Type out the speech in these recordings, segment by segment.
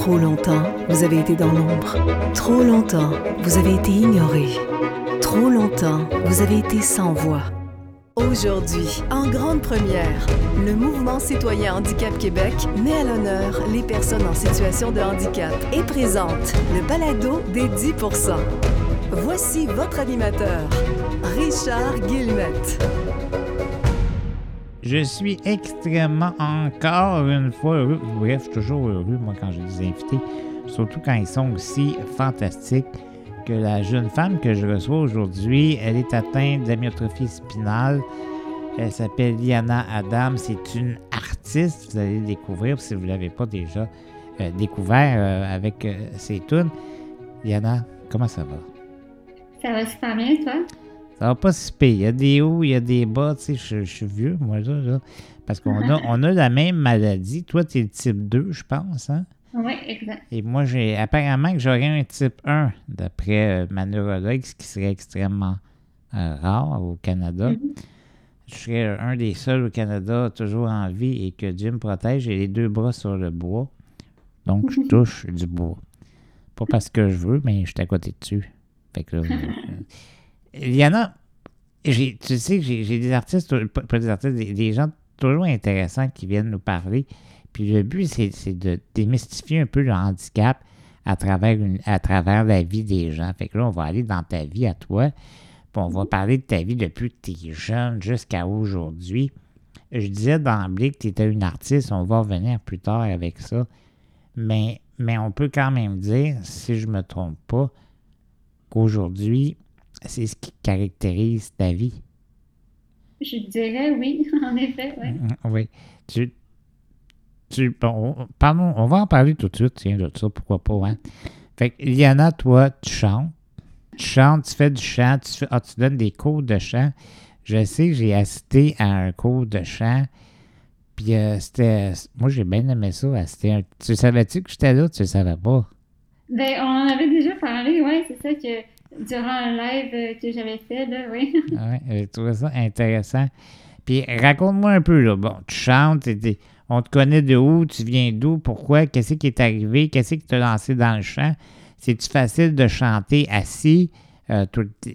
Trop longtemps, vous avez été dans l'ombre. Trop longtemps, vous avez été ignoré. Trop longtemps, vous avez été sans voix. Aujourd'hui, en grande première, le mouvement citoyen Handicap Québec met à l'honneur les personnes en situation de handicap et présente le balado des 10% Voici votre animateur, Richard Guillemette. Je suis extrêmement encore une fois heureux. Bref, je suis toujours heureux, moi, quand j'ai des invités, surtout quand ils sont aussi fantastiques que la jeune femme que je reçois aujourd'hui. Elle est atteinte d'amyotrophie spinale. Elle s'appelle Liana Adam. C'est une artiste. Vous allez le découvrir si vous ne l'avez pas déjà euh, découvert euh, avec euh, ses tunes. Liana, comment ça va? Ça va super bien, toi? Ça va pas si pire. Il y a des hauts, il y a des bas. Tu sais, je, suis vieux, moi, là. parce qu'on a, on a la même maladie. Toi, tu es le type 2, je pense, hein? Oui, exact. Et moi, j'ai apparemment que j'aurais un type 1, d'après euh, ma neurologue, ce qui serait extrêmement euh, rare au Canada. Mm-hmm. Je serais un des seuls au Canada toujours en vie et que Dieu me protège. J'ai les deux bras sur le bois. Donc, je mm-hmm. touche du bois. Pas parce que je veux, mais je suis à côté dessus. Fait que là, il y en a. Tu sais j'ai des artistes, pas des artistes, des, gens toujours intéressants qui viennent nous parler. Puis le but, c'est de démystifier un peu le handicap à travers, à travers la vie des gens. Fait que là, on va aller dans ta vie à toi. Puis on va parler de ta vie depuis que tu es jeune jusqu'à aujourd'hui. Je disais d'emblée que tu étais une artiste. On va revenir plus tard avec ça. Mais, mais on peut quand même dire, si je ne me trompe pas, qu'aujourd'hui, c'est ce qui caractérise ta vie. Je dirais oui, en effet, oui. Mm, mm, oui. Tu, tu, bon, pardon, on va en parler tout de suite, tiens, de ça, pourquoi pas, hein? Fait que, Liana, toi, tu chantes. Tu chantes, tu fais du chant, tu, fais, ah, tu donnes des cours de chant. Je sais que j'ai assisté à un cours de chant. Puis euh, c'était. Moi, j'ai bien aimé ça. Un, tu savais-tu que j'étais là? Tu le savais pas? Ben, on en avait déjà parlé, ouais, c'est ça que durant un live euh, que j'avais fait, là, oui. oui, j'ai trouvé ça intéressant. Puis raconte-moi un peu, là. Bon, tu chantes, on te connaît de où, tu viens d'où, pourquoi, qu'est-ce qui est arrivé, qu'est-ce qui t'a lancé dans le chant. C'est-tu facile de chanter assis, euh,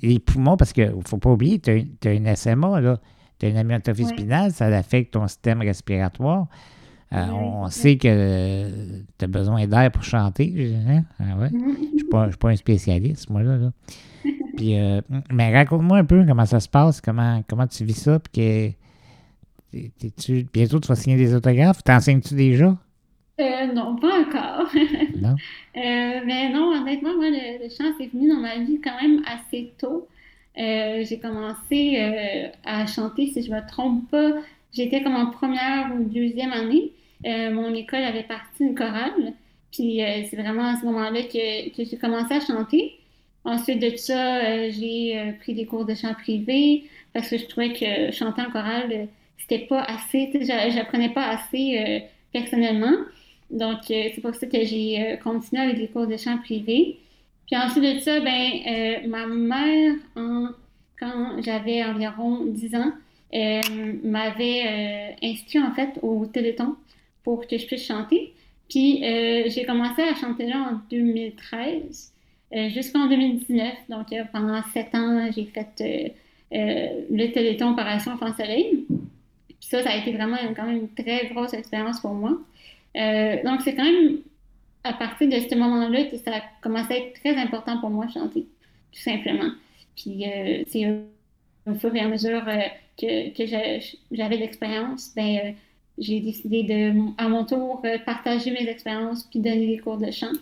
les poumons, parce qu'il ne faut pas oublier, tu as, une SMA, là. Tu as une amyotrophie spinale, ça affecte ton système respiratoire. Euh, on, sait que tu as besoin d'air pour chanter. Hein? Ah ouais. Je ne suis, pas un spécialiste, moi, là. Puis, euh, mais raconte-moi un peu comment ça se passe, comment, comment tu vis ça, puis que. tu bientôt, tu vas signer des autographes? T'enseignes-tu déjà? Euh, non, pas encore. non? mais non, honnêtement, moi, le, chant, c'est venu dans ma vie quand même assez tôt. j'ai commencé à chanter, si je ne me trompe pas, j'étais comme en première ou deuxième année. Euh, mon école avait parti une chorale. Puis euh, c'est vraiment à ce moment-là que, que j'ai commencé à chanter. Ensuite de ça, euh, j'ai pris des cours de chant privé parce que je trouvais que chanter en chorale, c'était pas assez, j'apprenais pas assez personnellement. Donc, c'est pour ça que j'ai continué avec des cours de chant privé. Puis ensuite de ça, ben, ma mère, quand j'avais environ 10 ans, m'avait inscrit en fait au Téléthon pour que je puisse chanter. Puis euh, j'ai commencé à chanter là en 2013 euh, jusqu'en 2019. Donc euh, pendant sept ans, j'ai fait le Téléthon Opération Enfant Soleil. Puis ça, ça a été vraiment quand même une très grosse expérience pour moi. donc c'est quand même à partir de ce moment-là que ça a commencé à être très important pour moi chanter, tout simplement. Puis c'est au fur et à mesure que, j'avais l'expérience, ben j'ai décidé de, à mon tour, euh, partager mes expériences puis donner des cours de chant.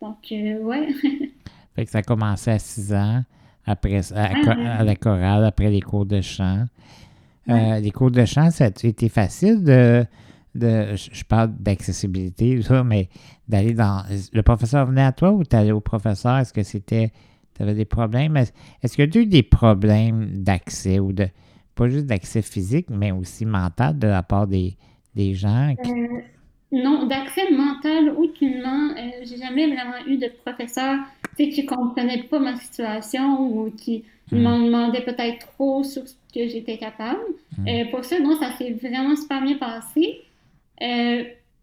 Donc, euh, ouais. fait que ça a commencé à 6 ans, après, à, ah, la chorale, après les cours de chant. Euh, les cours de chant, ça a été facile de. de je parle d'accessibilité, mais d'aller dans. Le professeur venait à toi ou tu allais au professeur? Est-ce que c'était. Tu avais des problèmes? Est-ce que tu as eu des problèmes d'accès ou de. Pas juste d'accès physique, mais aussi mental de la part des, des gens euh, non, d'accès mental, aucunement. Euh, j'ai jamais vraiment eu de professeur qui ne comprenait pas ma situation ou qui hmm. m'en demandait peut-être trop sur ce que j'étais capable. Hmm. Euh, pour ça, non, ça s'est vraiment super bien passé.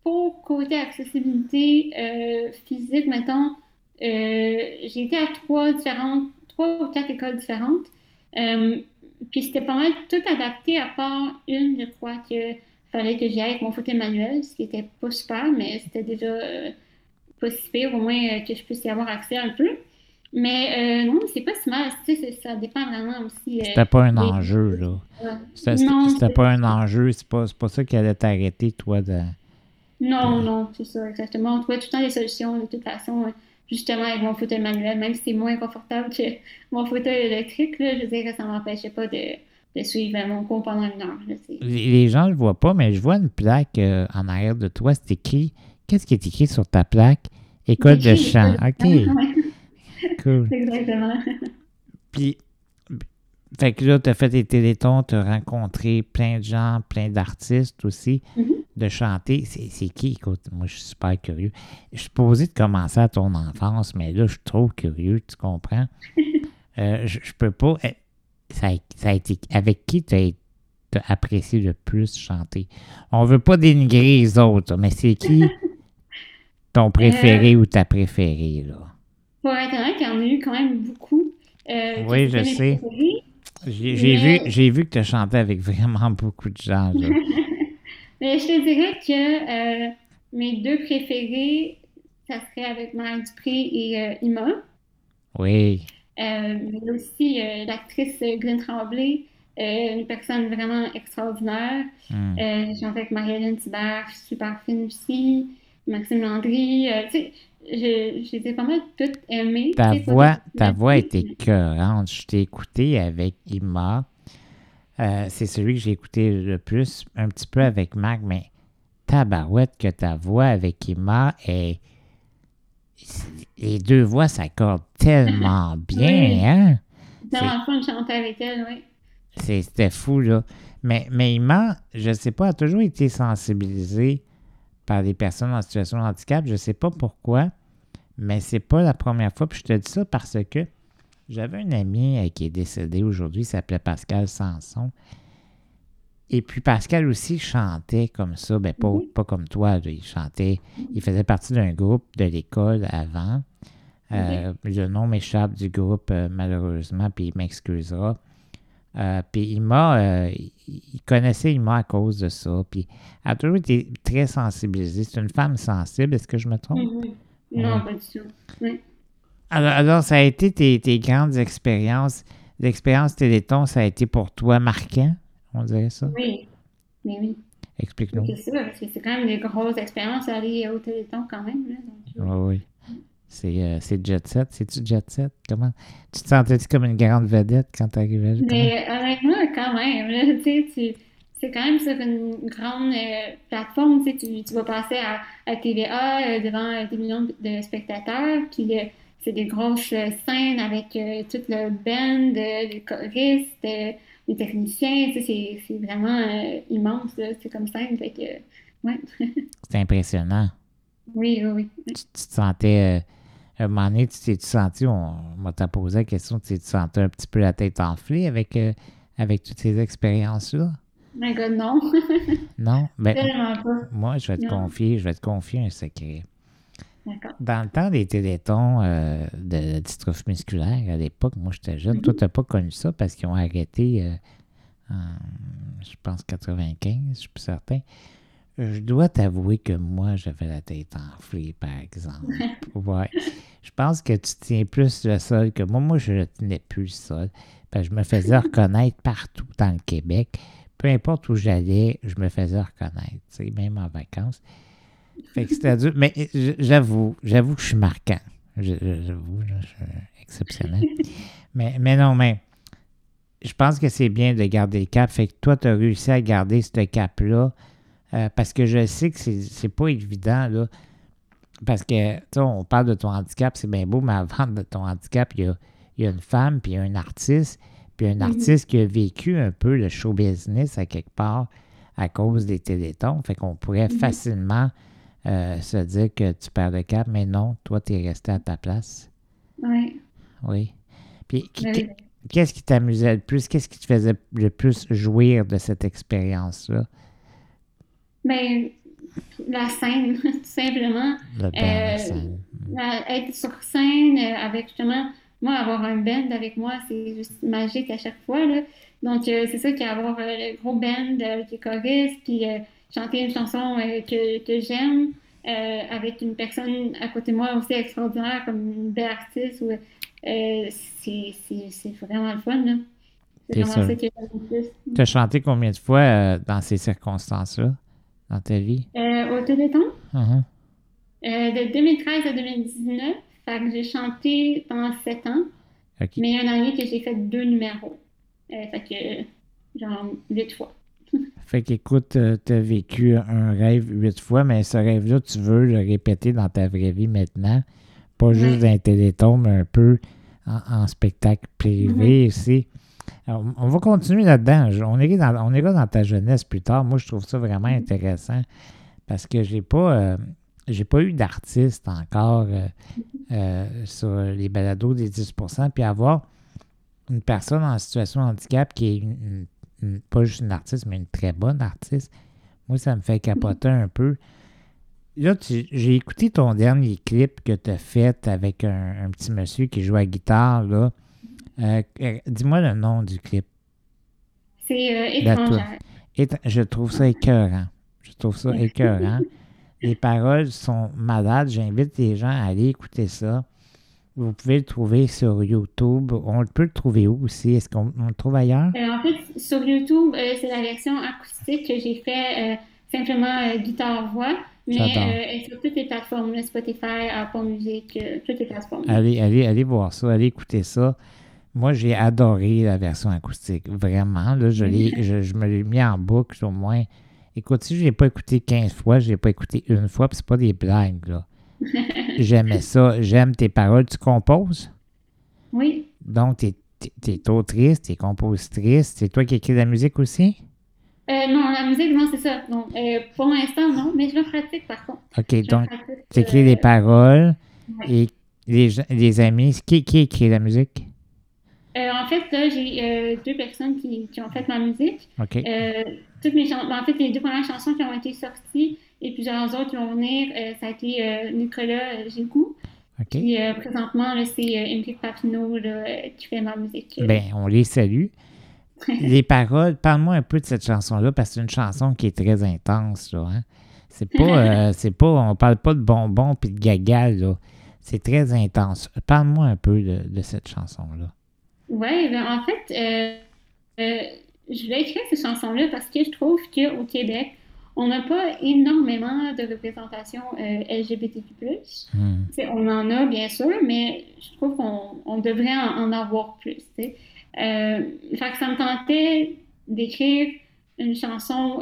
pour côté accessibilité euh, physique, mettons, j'ai été à trois différentes, trois ou quatre écoles différentes. Puis c'était pas mal tout adapté à part une, je crois que fallait que j'y aille avec mon fauteuil manuel, ce qui était pas super, mais c'était déjà pas si pire, au moins que je puisse y avoir accès un peu. Mais euh, non, c'est pas si mal. Ça dépend vraiment aussi. Euh, c'était pas un enjeu, là. C'était pas un enjeu. C'est pas, pas ça qui allait t'arrêter, toi, de. Non, non, c'est ça, exactement. On trouvait tout le temps des solutions, de toute façon, justement, avec mon fauteuil manuel, même si c'est moins confortable que mon fauteuil électrique, là, je veux dire que ça m'empêchait pas de, de, suivre mon cours pendant une heure. les, gens ne le voient pas, mais je vois une plaque euh, en arrière de toi. C'est écrit. Qu'est-ce qui est écrit sur ta plaque? École de chant. OK. Exactement. Puis, fait que là, tu as fait des télétons, tu as rencontré plein de gens, plein d'artistes aussi, mm-hmm. De chanter. C'est qui? Écoute, moi, je suis super curieux. Je suis posé de commencer à ton enfance, mais là, je suis trop curieux, tu comprends? Euh, je, peux pas. Eh, ça a, été. Avec qui tu as, apprécié le plus chanter? On veut pas dénigrer les autres, mais c'est qui ton préféré euh, ou ta préférée, là? Pour être honnête, il y en a eu quand même beaucoup. Euh, oui, je sais. J'ai vu, vu que tu as chanté avec vraiment beaucoup de gens. mais je te dirais que euh, mes deux préférés, ça serait avec Marie Dupré et euh, Ima. Oui. mais aussi l'actrice Glenn Tremblay, une personne vraiment extraordinaire. Hmm. J'ai chanté avec Marie-Hélène Thibert, super fine aussi. Maxime Landry. tu sais, je, les ai pas mal toutes aimées. Ta voix, ta voix était cohérente. Je t'ai écouté avec Ima. Euh, c'est celui que j'ai écouté le plus, un petit peu avec Marc, mais tabarouette que ta voix avec Ima est. Les deux voix s'accordent tellement bien, hein? C'est vraiment fun de chanter avec elle, oui. C'était fou, là. Mais, mais Ima, je sais pas, a toujours été sensibilisée par des personnes en situation de handicap. Je ne sais pas pourquoi, mais c'est pas la première fois. Puis je te dis ça parce que j'avais un ami euh, qui est décédé aujourd'hui, il s'appelait Pascal Sanson. Et puis Pascal aussi chantait comme ça, ben pas, pas comme toi, il chantait, il faisait partie d'un groupe de l'école avant. Euh, le nom m'échappe du groupe euh, malheureusement, puis il m'excusera. Euh, puis il m'a, il connaissait Ima à cause de ça. Puis elle a toujours été très sensibilisée. C'est une femme sensible, est-ce que je me trompe? Mm-hmm. Non, pas du tout. Oui. Alors, ça a été tes, grandes expériences. L'expérience Téléthon, ça a été pour toi marquant, on dirait ça? Oui, mais oui. Explique-nous. C'est ça, parce que c'est quand même des grosses expériences à aller au Téléthon quand même. Là, oui, oui. Euh, c'est Jet Set. C'est-tu Jet Set? Comment? Tu te sentais-tu comme une grande vedette quand tu arrivais? Mais honnêtement, quand même. tu sais, c'est quand même sur une grande euh, plateforme. Tu, sais, tu, vas passer à, à TVA euh, devant des millions de spectateurs. Puis c'est des grosses scènes avec tout le band, les choristes, les techniciens. C'est vraiment immense. C'est comme scène. Fait que, ouais. c'est impressionnant. Oui, oui, oui. Tu, te sentais un moment donné, tu t'es senti, on, m'a posé la question, tu t'es senti un petit peu la tête enflée avec, euh, avec toutes ces expériences-là? My God, non. non? Ben, moi, je vais te confier, je vais te confier un secret. Dans le temps des télétons euh, de, dystrophie musculaire, à l'époque, moi j'étais jeune, toi, mm-hmm. tu n'as pas connu ça parce qu'ils ont arrêté euh, en, je pense, 95, je suis plus certain. Je dois t'avouer que moi, j'avais la tête enflée, par exemple. ouais. Je pense que tu tiens plus le sol que moi. Moi, je ne tenais plus le sol. je me faisais reconnaître partout dans le Québec. Peu importe où j'allais, je me faisais reconnaître, même en vacances. Fait que dur. Mais j'avoue, j'avoue que je suis marquant. J'avoue, je suis exceptionnel. mais, mais non, mais je pense que c'est bien de garder le cap. Fait que toi, tu as réussi à garder ce cap-là euh, parce que je sais que c'est pas évident, là. Parce que, tu on parle de ton handicap, c'est bien beau, mais avant de ton handicap, il y a, une femme, puis un artiste, puis un mm-hmm. artiste qui a vécu un peu le show business à quelque part à cause des télétons. Fait qu'on pourrait mm-hmm. facilement euh, se dire que tu perds le cap, mais non, toi, tu es resté à ta place. Oui. Oui. Puis, qu'est-ce qui t'amusait le plus? Qu'est-ce qui te faisait le plus jouir de cette expérience-là? Mais la scène, tout simplement. Le band, la scène. être sur scène avec justement, moi, avoir un band avec moi, c'est juste magique à chaque fois. Là. Donc, c'est ça qu'avoir le gros band qui est puis chanter une chanson que, que j'aime. avec une personne à côté de moi aussi extraordinaire comme une belle artiste. c'est vraiment le fun. Là. Tu as chanté combien de fois euh, dans ces circonstances-là, dans ta vie? Euh, au Téléthon? Uh-huh. Euh, de 2013 à 2019. Fait que j'ai chanté pendant sept ans. Mais il y a une année que j'ai fait deux numéros. fait que, genre, huit fois. Fait qu'écoute, tu as vécu un rêve huit fois, mais ce rêve-là, tu veux le répéter dans ta vraie vie maintenant. Pas juste dans un téléthon, mais un peu en, spectacle privé mm-hmm. aussi on va continuer là-dedans. On ira, dans, on dans ta jeunesse plus tard. Moi, je trouve ça vraiment mm-hmm. intéressant parce que j'ai pas, euh, j'ai pas eu d'artiste encore euh, euh, sur les balados des 10% Puis avoir une personne en situation de handicap qui est pas juste une artiste, mais une très bonne artiste, moi, ça me fait capoter un peu. Là, j'ai écouté ton dernier clip que tu as fait avec un, un, petit monsieur qui joue à guitare, là. Euh, euh, dis-moi le nom du clip. C'est euh, étrangère. je trouve ça écœurant. Je trouve ça écœurant. les paroles sont malades. J'invite les gens à aller écouter ça. Vous pouvez le trouver sur YouTube. On peut le trouver où aussi? Est-ce qu'on le trouve ailleurs? en fait, sur YouTube, c'est la version acoustique que j'ai fait simplement guitare-voix. Mais sur toutes les plateformes, Spotify, Apple Music, toutes les plateformes. Allez, allez, allez voir ça, allez écouter ça. Moi, j'ai adoré la version acoustique. Vraiment. Là, je, je, me l'ai mis en boucle au moins. Écoute, si je ne l'ai pas écouté 15 fois, je ne l'ai pas écouté une fois, puis c'est pas des blagues, là. J'aimais ça. J'aime tes paroles. Tu composes? Oui. Donc, tu es, autrice, tu es compositrice. C'est toi qui écris la musique aussi? Euh, non, la musique, non, c'est ça. Euh, pour l'instant, non, mais je le pratique par contre. OK, donc tu écris les euh, paroles et les, les amis. Qui, qui écrit la musique? Euh, en fait, là, j'ai euh, deux personnes qui, qui, ont fait ma musique. OK. Euh, toutes mes ben, en fait, les deux premières chansons qui ont été sorties et plusieurs autres qui vont venir, ça a été Nicolas Gégou. OK. Puis présentement, c'est Emily Papineau qui fait ma musique. Ben, on les salue. les paroles, parle-moi un peu de cette chanson-là parce que c'est une chanson qui est très intense. Là, hein? C'est pas, c'est pas, on parle pas de bonbons puis de gaga, là. C'est très intense. Parle-moi un peu de, de cette chanson-là. Oui, ben en fait, euh, euh, je voulais écrire cette chanson-là parce que je trouve qu'au Québec, on n'a pas énormément de représentation euh, LGBTQ+. Hmm. On en a, bien sûr, mais je trouve qu'on on devrait en, avoir plus. fait que ça me tentait d'écrire une chanson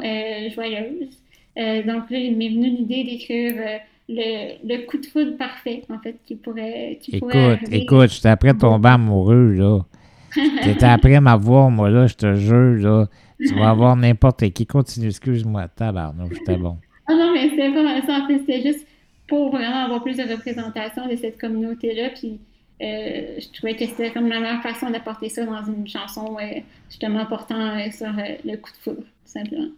joyeuse. donc là, il m'est venu l'idée d'écrire le, le, coup de foudre parfait, en fait, qui pourrait. Qui écoute, pourrait écoute, j'étais après tomber amoureux, là. J'étais après m'avoir, moi, là, je te jure, là. Tu vas avoir n'importe qui. Continue, excuse-moi, tabarnouche, c'était bon. Ah non, mais c'était pas ça. En fait, c'était juste pour vraiment avoir plus de représentation de cette communauté-là. Puis euh, je trouvais que c'était comme la meilleure façon d'apporter ça dans une chanson, euh, justement portant euh, sur le coup de foudre, tout simplement.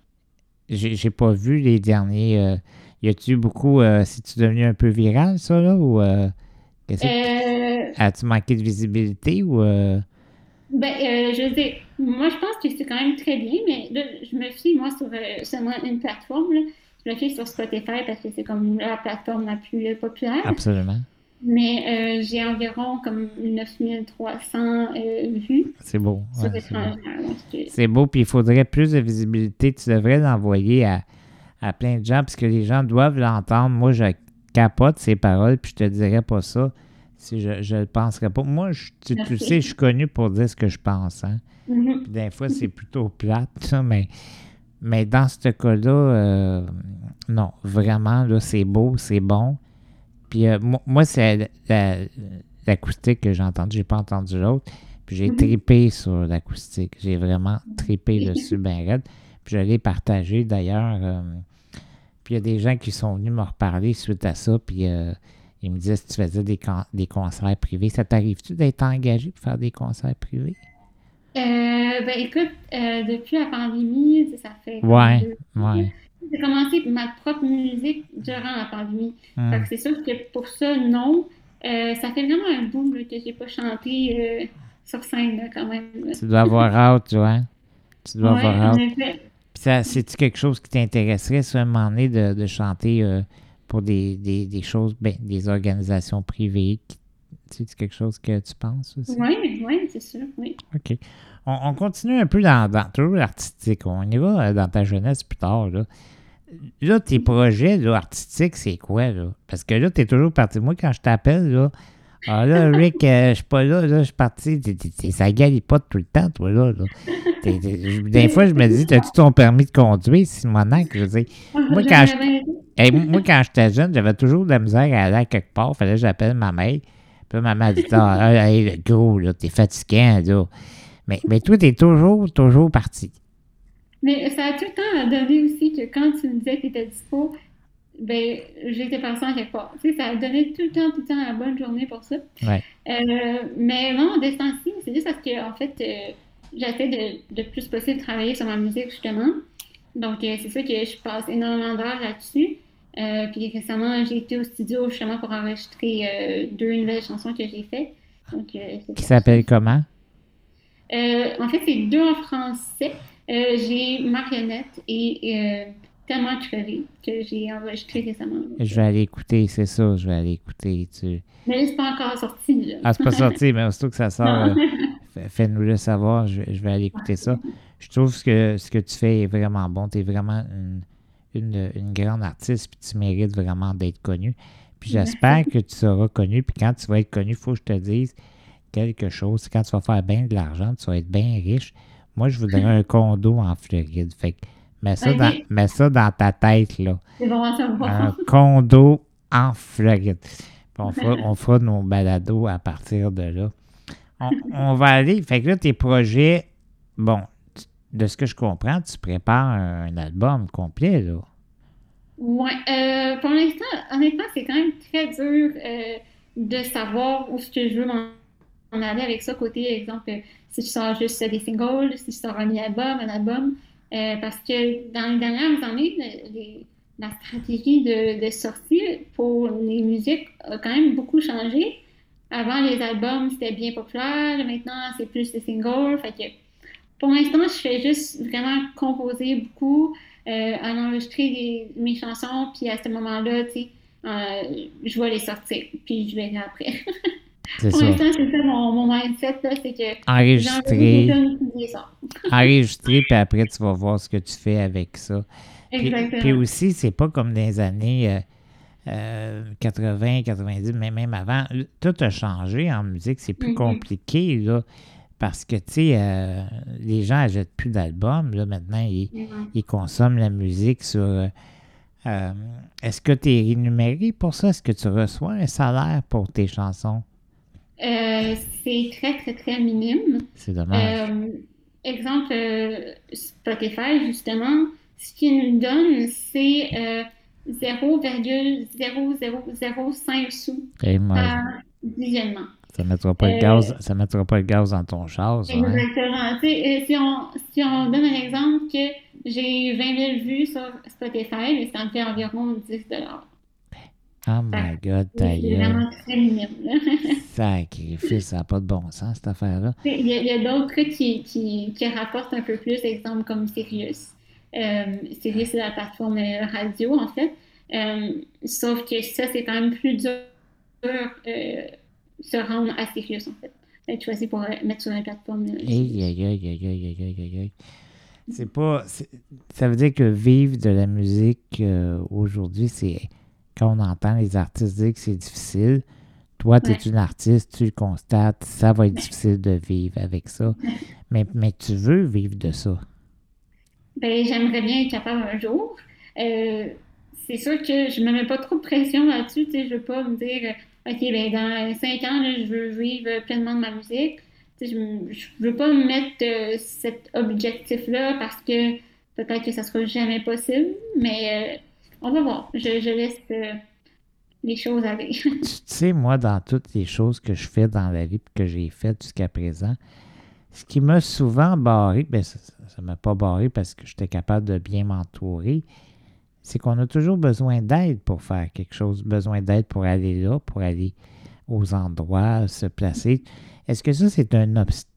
J'ai pas vu les derniers y a-tu beaucoup. Euh, C'est-tu devenu un peu viral, ça, là? Ou. As-tu manqué de visibilité ou. Euh? Ben, je veux dire, moi, je pense que c'est quand même très bien, mais là, je me fie, moi, sur seulement une plateforme. Là. Je me fie sur Spotify parce que c'est comme la plateforme la plus populaire. Absolument. Mais j'ai environ comme 9300 vues. C'est beau. c'est beau, puis il faudrait plus de visibilité. Tu devrais l'envoyer à à plein de gens, parce que les gens doivent l'entendre. Moi, je capote ces paroles, puis je te dirais pas ça si je ne le penserais pas. Moi, tu, sais, je suis connu pour dire ce que je pense. Hein? Mm-hmm. des fois, c'est plutôt plate, ça, mais, mais dans ce cas-là, euh, non, vraiment, là, c'est beau, c'est bon. Puis euh, moi, c'est l'acoustique que j'ai entendu, j'ai pas entendu l'autre. Puis j'ai mm-hmm. tripé sur l'acoustique. J'ai vraiment tripé dessus, ben raide. Puis je l'ai partagé d'ailleurs. Euh, puis il y a des gens qui sont venus me reparler suite à ça. Puis euh, ils me disaient si tu faisais des, des concerts privés. Ça t'arrive-tu d'être engagé pour faire des concerts privés? Euh, ben écoute, depuis la pandémie, ça fait. Ouais, ouais. j'ai commencé ma propre musique durant la pandémie. Hmm. c'est sûr que pour ça, non. Euh, ça fait vraiment un boom que j'ai pas chanté euh, sur scène quand même. Tu dois avoir hâte, tu vois. Tu dois avoir hâte. c'est-tu quelque chose qui t'intéresserait, à un moment donné, de, de chanter euh, pour des, des, des choses, ben, des organisations privées? C'est quelque chose que tu penses aussi? Oui, oui, c'est sûr, oui. OK. On, continue un peu dans, dans toujours l'artistique. On y va dans ta jeunesse plus tard, là. Là, tes projets là, artistiques, c'est quoi, là? Parce que là, t'es toujours parti. Moi, quand je t'appelle, là, ah là, Rick, euh, je suis pas là, là, je suis parti. Ça pas tout le temps, toi, là. des fois, je me dis, as-tu ton permis de conduire, Simonac? Je veux moi, quand je, moi, quand j'étais jeune, j'avais toujours de la misère à aller à quelque part. Fallait que j'appelle ma mère. Puis ma mère dit, ah, hey, le gros, là, t'es fatiguant, là. Mais, mais toi, t'es toujours, toujours parti. Mais ça a tout le temps donné aussi que quand tu me disais que tu étais dispo, ben, j'étais passant quelque part. Tu sais, ça a donné tout le temps, tout le temps la bonne journée pour ça. Ouais. Euh, mais non, des temps-ci, c'est juste parce que, en fait, euh, j'essaie de, de plus possible travailler sur ma musique, justement. Donc, euh, c'est ça que je passe énormément d'heures là-dessus. puis récemment, j'ai été au studio justement pour enregistrer deux nouvelles chansons que j'ai faites. Donc, Qui s'appelle comment? en fait, c'est deux en français. J'ai Marionnette et Tellement crevé que j'ai enregistré récemment. Je vais aller écouter, c'est ça, je vais aller écouter. Tu... Mais c'est pas encore sorti. Là. Ah, c'est pas sorti, mais surtout que ça sort, euh, fais-nous le savoir, je, vais aller écouter ça. Je trouve que ce que tu fais est vraiment bon. Tu es vraiment une, une, grande artiste, puis tu mérites vraiment d'être connu. Puis j'espère que tu seras connu, puis quand tu vas être connu, il faut que je te dise quelque chose. Quand tu vas faire bien de l'argent, tu vas être bien riche. Moi, je voudrais un condo en Floride. Fait que mets ça, dans, ça dans ta tête, là. C'est bon à savoir. Un condo en Floride. on, fera, on fera nos balados à partir de là. On, va aller. Fait que là, tes projets, bon, de ce que je comprends, tu prépares un, album complet, là. Oui. Euh, pour l'instant, honnêtement, c'est quand même très dur euh, de savoir où ce que je veux m'en aller avec ça, côté, exemple, si je sors juste des singles, si je sors un album, un album. Euh, parce que dans les dernières années, la stratégie de, sortie pour les musiques a quand même beaucoup changé. Avant, les albums, c'était bien populaire. Maintenant, c'est plus des singles. Fait pour l'instant, je fais juste vraiment composer beaucoup, euh, enregistrer mes chansons, puis à ce moment-là, tu sais, euh, je vais les sortir, puis je verrai après. Pour l'instant, c'est ça mon, mindset, c'est que enregistrer, enregistrer, puis après, tu vas voir ce que tu fais avec ça. Exactement. Puis, aussi, c'est pas comme des années 80, euh, 90, euh, mais même avant. Tout a changé en musique, c'est plus mm-hmm. compliqué, là. Parce que, tu sais, euh, les gens n'achètent plus d'albums. Là, maintenant, ils, ils, consomment la musique sur. Est-ce que tu es rémunéré pour ça? Est-ce que tu reçois un salaire pour tes chansons? Euh, c'est très, très, très minime. C'est dommage. Euh, exemple, euh, Spotify, justement, ce qu'il nous donne, c'est 0,0005 sous par visionnement. Ça ne mettra, pas le gaz, ça mettra pas le gaz dans ton char. Ça, hein? Exactement. Si, on, si on donne un exemple que j'ai 20 000 vues sur Spotify, ça me fait environ 10 Oh my God, ta C'est vraiment très minime. Sacrifice, ça n'a pas de bon sens, cette affaire-là. Il y a, d'autres qui, qui, qui, rapportent un peu plus, exemple comme Sirius. Euh, Sirius, c'est la plateforme radio, en fait. Euh, sauf que ça, c'est quand même plus dur euh, se rendre à Sirius, en fait. Être choisi pour mettre sur la plateforme. C'est pas. Ça veut dire que vivre de la musique euh, aujourd'hui, c'est quand on entend les artistes dire que c'est difficile, toi, tu es une artiste, tu le constates, ça va être difficile de vivre avec ça. Mais, mais tu veux vivre de ça. Ben, j'aimerais bien être capable un jour. Euh, c'est sûr que je ne me mets pas trop de pression là-dessus. Je ne veux pas me dire, OK, ben, dans cinq ans, je veux vivre pleinement de ma musique. je ne veux pas me mettre euh, cet objectif-là parce que peut-être que ça ne sera jamais possible. Mais euh, on va voir. Je, laisse euh, les choses aller. tu sais, moi, dans toutes les choses que je fais dans la vie et que j'ai faites jusqu'à présent, ce qui m'a souvent barré, ben ça ne m'a pas barré parce que j'étais capable de bien m'entourer, c'est qu'on a toujours besoin d'aide pour faire quelque chose, besoin d'aide pour aller là, pour aller aux endroits, se placer. Est-ce que ça, c'est un obstacle?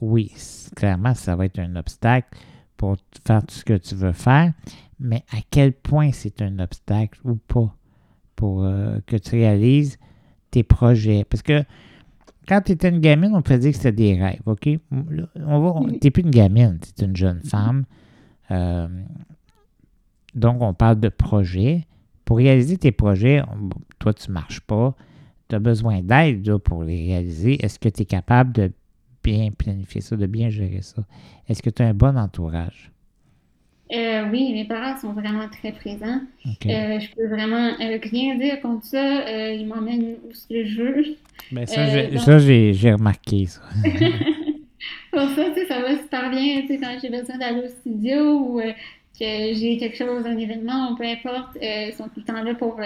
Oui, clairement, ça va être un obstacle pour faire tout ce que tu veux faire, mais à quel point c'est un obstacle ou pas pour euh, que tu réalises tes projets? Parce que quand tu étais une gamine, on peut dire que c'était des rêves, OK? On t'es plus une gamine, tu es une jeune femme. Euh, donc, on parle de projets. Pour réaliser tes projets, toi, tu ne marches pas. Tu as besoin d'aide pour les réaliser. Est-ce que tu es capable de bien planifier ça, de bien gérer ça? Est-ce que tu as un bon entourage? Euh, oui, mes parents sont vraiment très présents. Euh, je peux vraiment euh, rien dire contre ça. ils m'emmènent où ce que je veux. Ben, ça, j'ai remarqué ça. Pour ça, ça va super bien quand j'ai besoin d'aller au studio ou que j'ai quelque chose, un événement, peu importe, ils sont tout le temps là pour,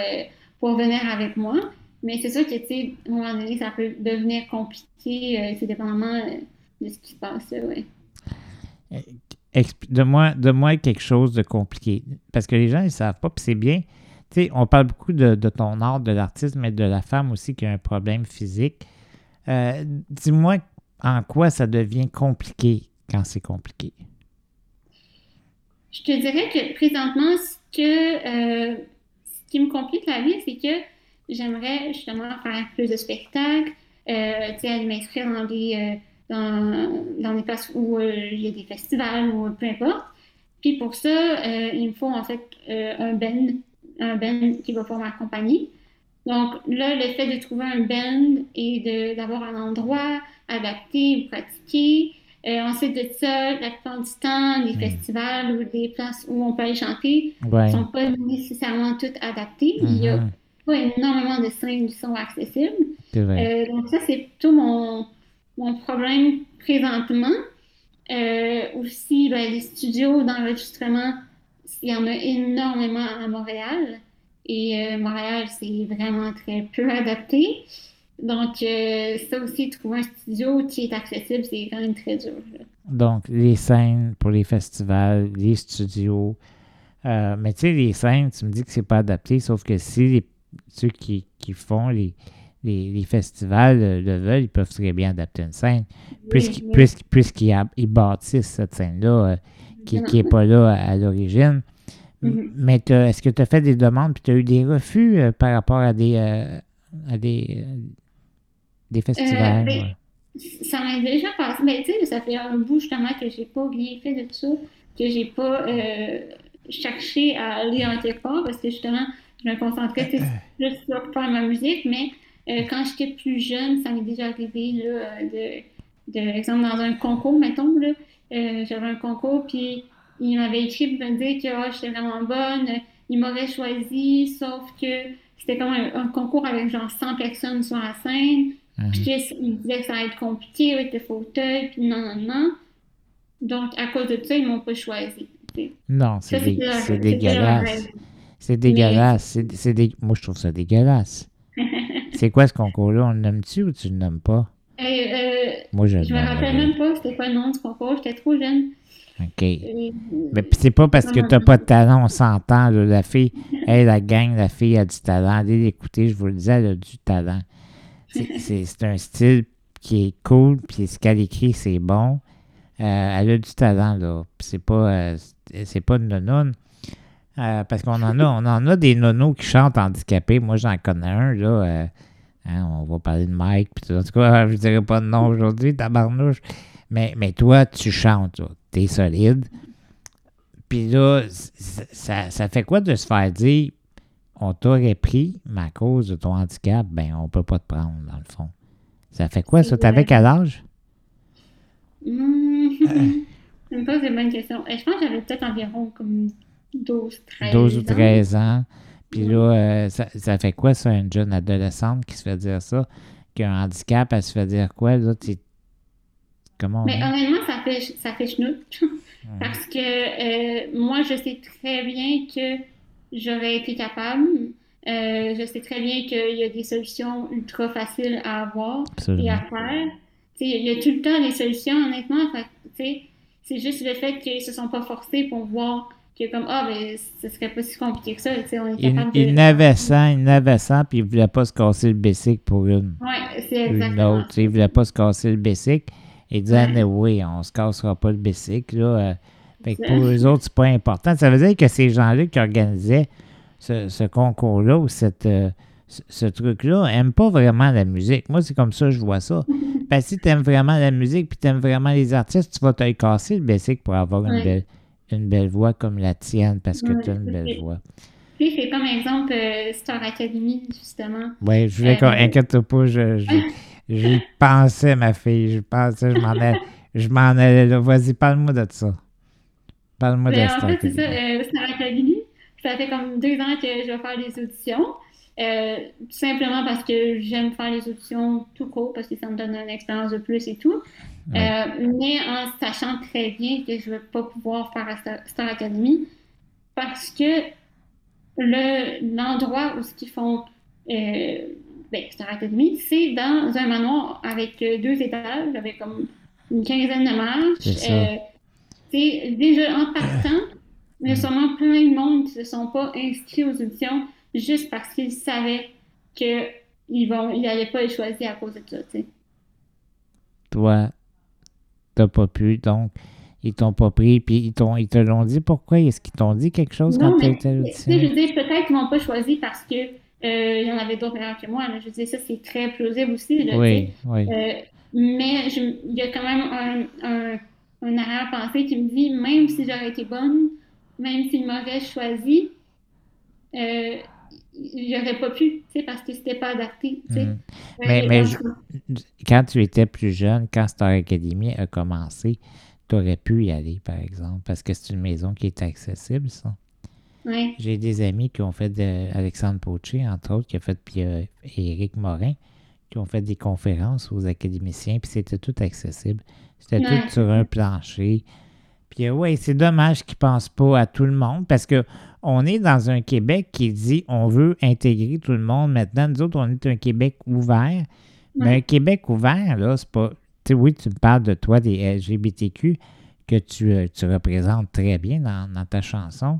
pour venir avec moi. Mais c'est sûr que, tu sais, à un moment donné, ça peut devenir compliqué, c'est dépendamment de ce qui se passe, ouais. Donne-moi de moi quelque chose de compliqué. Parce que les gens, ils ne savent pas, puis c'est bien. Tu sais, on parle beaucoup de, ton art, de l'artiste, mais de la femme aussi qui a un problème physique. Euh, dis-moi en quoi ça devient compliqué quand c'est compliqué. Je te dirais que présentement, ce, que, euh, ce qui me complique la vie, c'est que j'aimerais justement faire plus de spectacles, euh, tu sais, m'inscrire dans des dans, dans des places où euh, il y a des festivals ou peu importe. Puis pour ça, euh, il me faut en fait euh, un band, un band qui va pouvoir m'accompagner. Donc là, le fait de trouver un band et d'avoir un endroit adapté ou pratiquer. ensuite de ça, la plupart du temps, les festivals ou des places où on peut aller chanter ne sont pas nécessairement toutes adaptées. Il n'y a mm-hmm. pas énormément de scènes qui sont accessibles. donc ça, c'est tout mon, mon problème présentement. Euh, aussi, ben, les studios d'enregistrement, il y en a énormément à Montréal. Et euh, Montréal, c'est vraiment très peu adapté. Donc, euh, ça aussi, trouver un studio qui est accessible, c'est quand même très dur. Donc, les scènes pour les festivals, les studios. mais tu sais, les scènes, tu me dis que c'est pas adapté, sauf que si ceux qui, qui font les, les, festivals le veulent, ils peuvent très bien adapter une scène, puisqu'ils bâtissent cette scène-là euh, qui n'est pas là à, l'origine. Mm-hmm. Mais est-ce que tu as fait des demandes et tu as eu des refus euh, par rapport à des, euh, à des, des festivals? Ben, ça m'a déjà passé. Mais ben, tu sais, ça fait un bout justement que j'ai pas bien fait de tout ça, que j'ai pas cherché à aller en quelque part parce que justement, je me concentrais juste sur faire ma musique, mais euh, quand j'étais plus jeune, ça m'est déjà arrivé, là, de, de exemple, dans un concours, mettons, là, euh, j'avais un concours, puis il m'avait écrit pour me dire que oh, j'étais vraiment bonne, il m'aurait choisi, sauf que c'était comme un, concours avec genre 100 personnes sur la scène, mhm. puis il disait que ça allait être compliqué avec le fauteuil, puis non, non, non. Donc, à cause de ça, ils m'ont pas choisi. Non, c'est dégueulasse. C'est dégueulasse. C'est Moi, je trouve ça dégueulasse. C'est quoi ce concours-là? On le nomme-tu ou tu le nommes pas? Euh, euh, Moi, je Je me rappelle même pas c'était quoi le nom du concours. J'étais trop jeune. OK. Mais c'est pas parce que tu n'as pas de talent, on s'entend. La fille, elle, la gang, la fille a du talent. Allez l'écouter, je vous le dis, elle a du talent. C'est un style qui est cool, puis ce qu'elle écrit, c'est bon. Euh, elle a du talent, là. C'est pas, c'est pas une nonne. parce qu'on en a, on en a des nonos qui chantent handicapés. Moi, j'en connais un, là. Hein, on va parler de Mike. Puis en tout cas, je ne dirai pas de nom aujourd'hui, tabarnouche. Mais, mais toi, tu chantes, tu es solide. Puis là, ça, ça, fait quoi de se faire dire on t'aurait pris, mais à cause de ton handicap, ben on peut pas te prendre, dans le fond. Ça fait quoi, ça? T'avais quel âge? Mmh. C'est une bonne question. Je pense que j'avais peut-être environ comme 12, 13 12 ou 13 ans. Puis là, euh, ça, fait quoi, ça, une jeune adolescente qui se fait dire ça? Qui a un handicap, elle se fait dire quoi? Là, Comment Mais honnêtement, ça fait, ça fait chenoute. Parce que euh, moi, je sais très bien que j'aurais été capable. Euh, je sais très bien qu'il y a des solutions ultra faciles à avoir et à faire. il y a tout le temps des solutions, honnêtement. C'est juste le fait qu'ils ne se sont pas forcés pour voir que comme, ah, ben, ce serait pas si compliqué que ça, on est Il, capable il de... n'avait 100, il n'avait 100, puis il voulait pas se casser le basic pour une, Ouais, c'est une exactement autre. Il voulait pas se casser le basic. Il disait, Ouais. oui, on se cassera pas le basic, là. euh, fait que pour eux autres, c'est pas important. Ça veut dire que ces gens-là qui organisaient ce, ce concours-là ou cette, euh, ce, ce truc-là n'aiment pas vraiment la musique. Moi, c'est comme ça que je vois ça. Parce que si tu aimes vraiment la musique puis tu aimes vraiment les artistes, tu vas te casser le basic pour avoir une, belle, une belle voix comme la tienne parce que Ouais, tu as une belle voix. Puis c'est comme exemple euh, Star Academy, justement. Oui, je voulais Euh, qu'on inquiète pas, je, je, j'y pensais, ma fille. Je pensais, je m'en allais, je m'en allais là. Vas-y, parle-moi de ça. Parle-moi de Ben, Star en fait, c'est ça, Academy. euh, Star Academy, ça fait comme deux ans que je vais faire des auditions. Euh, tout simplement parce que j'aime faire les auditions tout court, parce que ça me donne une expérience de plus et tout. Euh, mais en sachant très bien que je ne vais pas pouvoir faire à Star, Academy parce que le, l'endroit où ce qu'ils font euh, ben, Star Academy, c'est dans un manoir avec euh, deux étages, avec comme une quinzaine de marches. C'est. Euh, déjà en partant, il y a sûrement plein de monde qui ne se sont pas inscrits aux auditions juste parce qu'ils savaient qu'ils vont, ils n'allaient pas les choisir à cause de ça. tu sais. Toi, t'as pas pu, donc ils t'ont pas pris, puis ils, t'ont, ils te l'ont dit pourquoi? Est-ce qu'ils t'ont dit quelque chose Non, quand tu je l'audition? veux dire, peut-être qu'ils m'ont pas choisi parce que euh, il y en avait d'autres meilleurs que moi. là. Je veux dire, ça, c'est très plausible aussi. là, Oui, oui. Euh, mais je- il y a quand même un, un, un arrière-pensée qui me dit, même si j'aurais été bonne, même s'ils m'auraient choisi, euh, j'aurais pas pu, tu sais, parce que c'était pas adapté. tu sais. Mm. Euh, Mais- mais je- Quand tu étais plus jeune, quand Star Academy a commencé, tu aurais pu y aller, par exemple, parce que c'est une maison qui est accessible, ça. ouais. J'ai des amis qui ont fait de Alexandre Poché, entre autres, qui a fait, puis euh, Éric Morin, qui ont fait des conférences aux académiciens, puis c'était tout accessible. C'était Ouais. tout sur un plancher. Puis euh, ouais, c'est dommage qu'ils ne pensent pas à tout le monde, parce que on est dans un Québec qui dit on veut intégrer tout le monde. Maintenant, nous autres, on est un Québec ouvert. Mais Ouais. un Québec ouvert, là, c'est pas. Tu sais, oui, tu me parles de toi, des LGBTQ, que tu, euh, tu représentes très bien dans, dans ta chanson.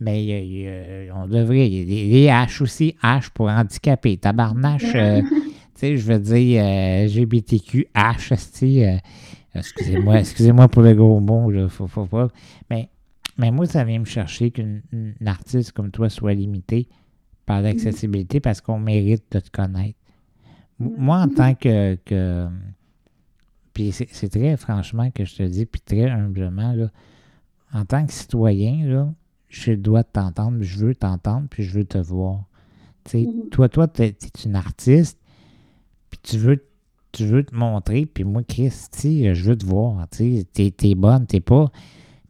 Mais on devrait. Les, H aussi, H pour handicapés. Tabarnache, euh, tu sais, je veux dire euh, LGBTQ, H, euh, excusez-moi, excusez-moi pour le gros mot, là, faut, faut pas. Mais, mais moi, ça vient me chercher qu'une une artiste comme toi soit limitée par l'accessibilité parce qu'on mérite de te connaître. Moi, en tant que. que puis c'est très franchement que je te dis, puis très humblement, là, en tant que citoyen, là, droit de t'entendre, je veux t'entendre, puis je veux te voir. Tu sais, Mhm. toi, toi, t'es es une artiste, puis tu veux, tu veux te montrer, puis moi, Christy, je veux te voir. Tu sais, t'es t'es bonne, t'es pas.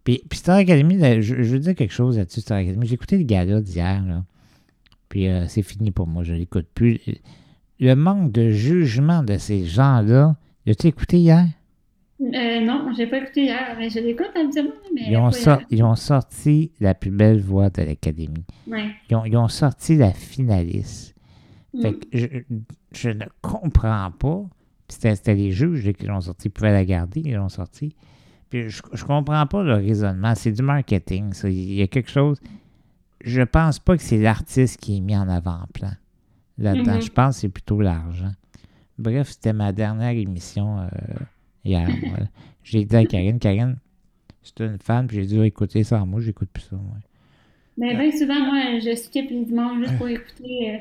Puis, puis Star Academy, là, je, je veux dire quelque chose là-dessus, Star Academy. J'ai écouté le gala d'hier, là. Puis euh, c'est fini pour moi, je l'écoute plus. Le manque de jugement de ces gens-là, l'as-tu écouté hier? Euh, non, j'ai pas écouté hier, mais je l'écoute habituellement. Mais Ils ont, ils ont sorti la plus belle voix de l'Académie. Ouais. Ils ont, ils ont sorti la finaliste. Fait Mm. que je, je ne comprends pas. C'était les juges qui l'ont sorti. Ils pouvaient la garder, ils l'ont sorti. Puis je, je comprends pas le raisonnement. C'est du marketing. ça. Il y a quelque chose. Je pense pas que c'est l'artiste qui est mis en avant-plan là-dedans. Mhm. Je pense que c'est plutôt l'argent. Bref, c'était ma dernière émission euh, hier. voilà. J'ai dit à Karine, Karine, c'était une fan, puis j'ai dû écouter ça. Moi, j'écoute plus ça. moi. Mais bien souvent, moi, je skip les dimanches juste pour écouter euh,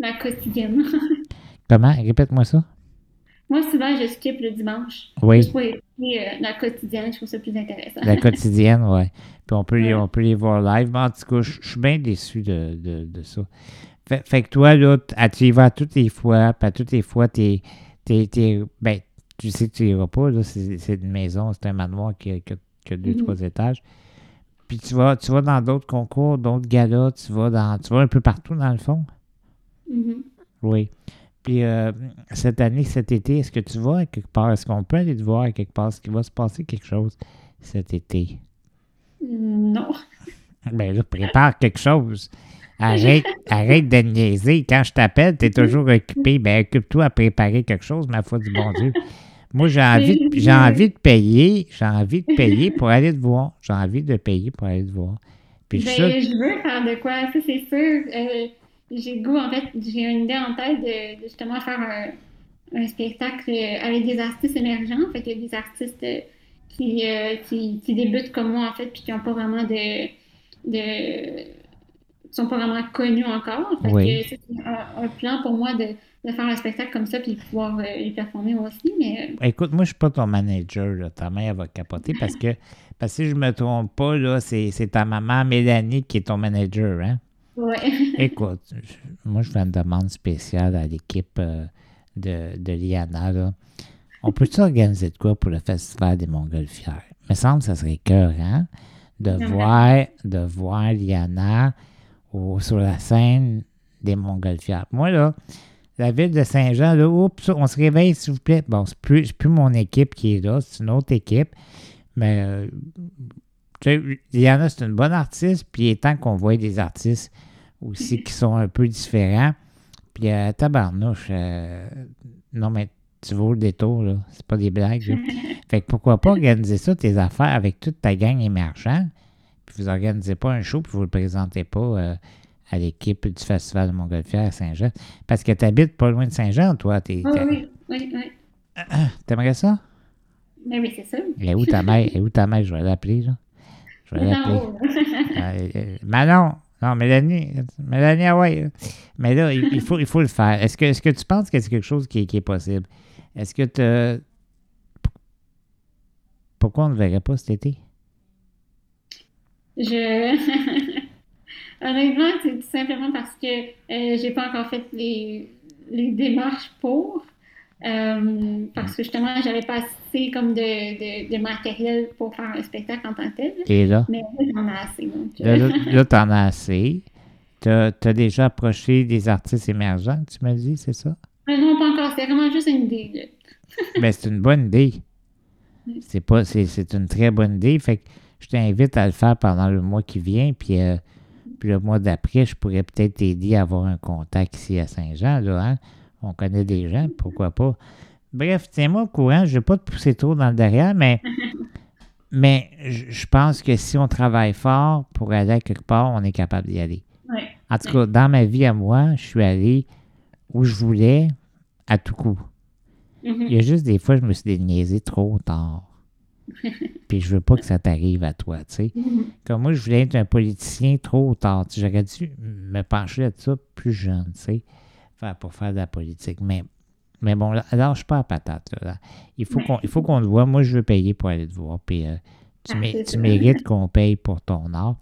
la quotidienne. Comment? Répète-moi ça. Moi, souvent, je skip le dimanche Oui. juste pour écouter euh, la quotidienne. Je trouve ça plus intéressant. La quotidienne, ouais. Puis on peut, les, on peut les voir live. Mais en tout cas, je je suis bien déçu de, de, de ça. Fait, fait que toi, là, tu y vas toutes les fois, puis à toutes les fois, t'es, t'es, t'es- ben, tu sais que tu iras pas, là, c'est, c'est une maison, c'est un manoir qui a, qui a- qui a deux, Mhm. trois étages. Puis tu vas, tu vas dans d'autres concours, d'autres galas, tu vas dans, tu vas un peu partout dans le fond? Mhm. Oui. Puis euh, cette année, cet été, est-ce que tu vas à quelque part? Est-ce qu'on peut aller te voir à quelque part? Est-ce qu'il va se passer quelque chose cet été? Non. Ben là, prépare quelque chose. Arrête, arrête de niaiser. Quand je t'appelle, t'es toujours occupé. Ben occupe-toi à préparer quelque chose, ma foi du bon Dieu. Moi, j'ai envie, j'ai envie de payer, j'ai envie de payer pour aller te voir. J'ai envie de payer pour aller te voir. Puis ben, je veux faire de quoi, ça c'est sûr. Euh, j'ai goût, en fait, j'ai une idée en tête de, justement faire un, spectacle avec des artistes émergents. Fait y a des artistes qui, euh, qui, qui, débutent comme moi, en fait, puis qui n'ont pas vraiment de, de sont pas vraiment connus encore. c'est un, plan pour moi de, de, faire un spectacle comme ça puis pouvoir euh, les performer aussi. Mais... Euh, Écoute, moi, je suis pas ton manager. Là. Ta mère va capoter parce que, parce que si je me trompe pas, là, c'est, ta maman Mélanie qui est ton manager, hein? Oui. Écoute, moi, je fais une demande spéciale à l'équipe euh, de, de Liana. Là. On peut-tu organiser de quoi pour le Festival des Montgolfières? Il me semble que ça serait cœur, hein? De voir, de voir Liana sur la scène des Montgolfières. Moi, là, la ville de Saint-Jean, là, oups, on se réveille, s'il vous plaît. Bon, c'est plus, plus mon équipe qui est là, c'est une autre équipe. Mais, euh, tu sais, c'est une bonne artiste, puis il est temps qu'on voit des artistes aussi qui sont un peu différents. Puis, euh, tabarnouche, euh, non, mais tu vaux le détour, là. C'est pas des blagues, Fait que pourquoi pas organiser ça, tes affaires, avec toute ta gang émergente vous n'organisez pas un show, puis vous ne le présentez pas euh, à l'équipe du Festival de Montgolfière à Saint-Jean. Parce que tu habites pas loin de Saint-Jean, toi. oui, oui, oui, oui. T'aimerais ça? Ben oui, c'est ça. Et où ta mère? Et où ta mère? Je vais l'appeler, là. Je vais l'appeler. Euh, euh, Manon! Non, Mélanie, Mélanie, ah ouais. Mais là, il, faut, il faut le faire. Est-ce que, est que tu penses que c'est quelque chose qui, qui est possible? Est-ce que tu. Pourquoi on ne verrait pas cet été? Je. Honnêtement, c'est tout simplement parce que euh, j'ai pas encore fait les, les démarches pour. Euh, parce que justement, j'avais pas assez comme de, de, matériel pour faire un spectacle en tant que tel. Et là? Mais là, j'en ai assez. Donc, là, là t'en as assez. Tu as, déjà approché des artistes émergents, tu m'as dit, c'est ça? Euh, non, pas encore. C'est vraiment juste une idée. Mais ben, c'est une bonne idée. C'est pas, c'est, une très bonne idée. Fait que je t'invite à le faire pendant le mois qui vient, puis, euh, puis le mois d'après, je pourrais peut-être t'aider à avoir un contact ici à Saint-Jean. Là, hein? On connaît des gens, pourquoi pas. Bref, tiens-moi au courant, je ne vais pas te pousser trop dans le derrière, mais, mais je pense que si on travaille fort pour aller à quelque part, on est capable d'y aller. En tout cas, dans ma vie à moi, je suis allé où je voulais à tout coup. Mm-hmm. Il y a juste des fois, je me suis déniaisé trop tard. Puis je veux pas que ça t'arrive à toi, tu sais. Comme moi, je voulais être un politicien trop tard. J'aurais dû me pencher de ça plus jeune, tu sais, pour faire de la politique. Mais, mais bon, alors, je suis pas à patate. Là. Il faut qu'on qu'on te voit. Moi, je veux payer pour aller te voir. Puis euh, tu, ah, mérites qu'on paye pour ton art.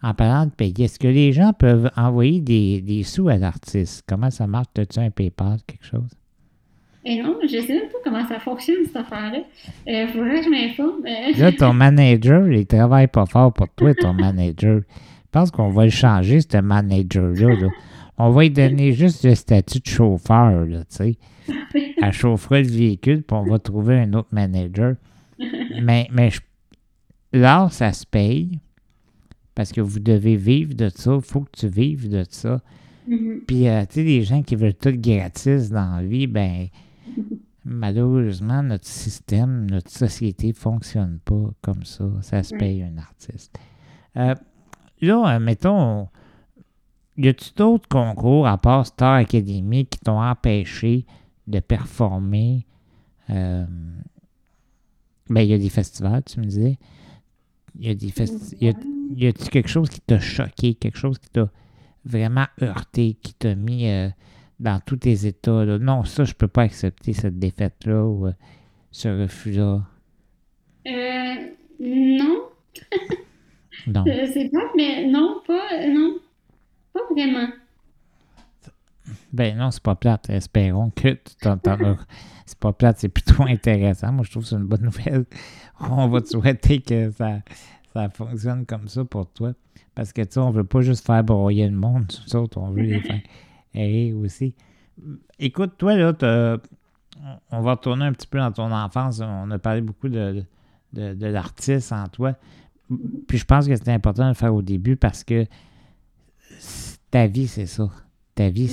En parlant de payer, est-ce que les gens peuvent envoyer des, des sous à l'artiste? Comment ça marche? As-tu un PayPal, quelque chose? Et non, je ne sais même pas comment ça fonctionne, cette affaire-là. Il euh, faudrait que je m'informe. Là, ton manager, il travaille pas fort pour toi, ton manager. Je pense qu'on va le changer, ce manager-là. On va lui donner juste le statut de chauffeur, là, tu sais. Elle chauffera le véhicule, puis on va trouver un autre manager. Mais, mais là, ça se paye parce que vous devez vivre de ça. Il faut que tu vives de ça. Mm-hmm. Puis, euh, tu sais, les gens qui veulent tout gratis dans la vie, ben, Malheureusement, notre système, notre société ne fonctionne pas comme ça. Ça se paye un artiste. Euh, là, euh, mettons, y a-tu d'autres concours à part Star Academy qui t'ont empêché de performer? Euh, ben, il y a des festivals, tu me disais. Il y a des festivals. Y a-tu quelque chose qui t'a choqué, quelque chose qui t'a vraiment heurté, qui t'a mis dans tous tes états. Là? Non, ça, je peux pas accepter cette défaite-là ou euh, ce refus-là. Euh, non. non. C'est pas, mais non, pas, non, vraiment. Ben non, c'est pas plate. Espérons que tu c'est pas plate, c'est plutôt intéressant. Moi, je trouve que c'est une bonne nouvelle. On va te souhaiter que ça, ça fonctionne comme ça pour toi. Parce que, tu sais, on veut pas juste faire broyer le monde. Autres, on veut les faire aussi. Écoute, toi, là, on va retourner un petit peu dans ton enfance. On a parlé beaucoup de, de, l'artiste en toi. Puis je pense que c'est important de le faire au début parce que ta vie, c'est ça. Ta vie,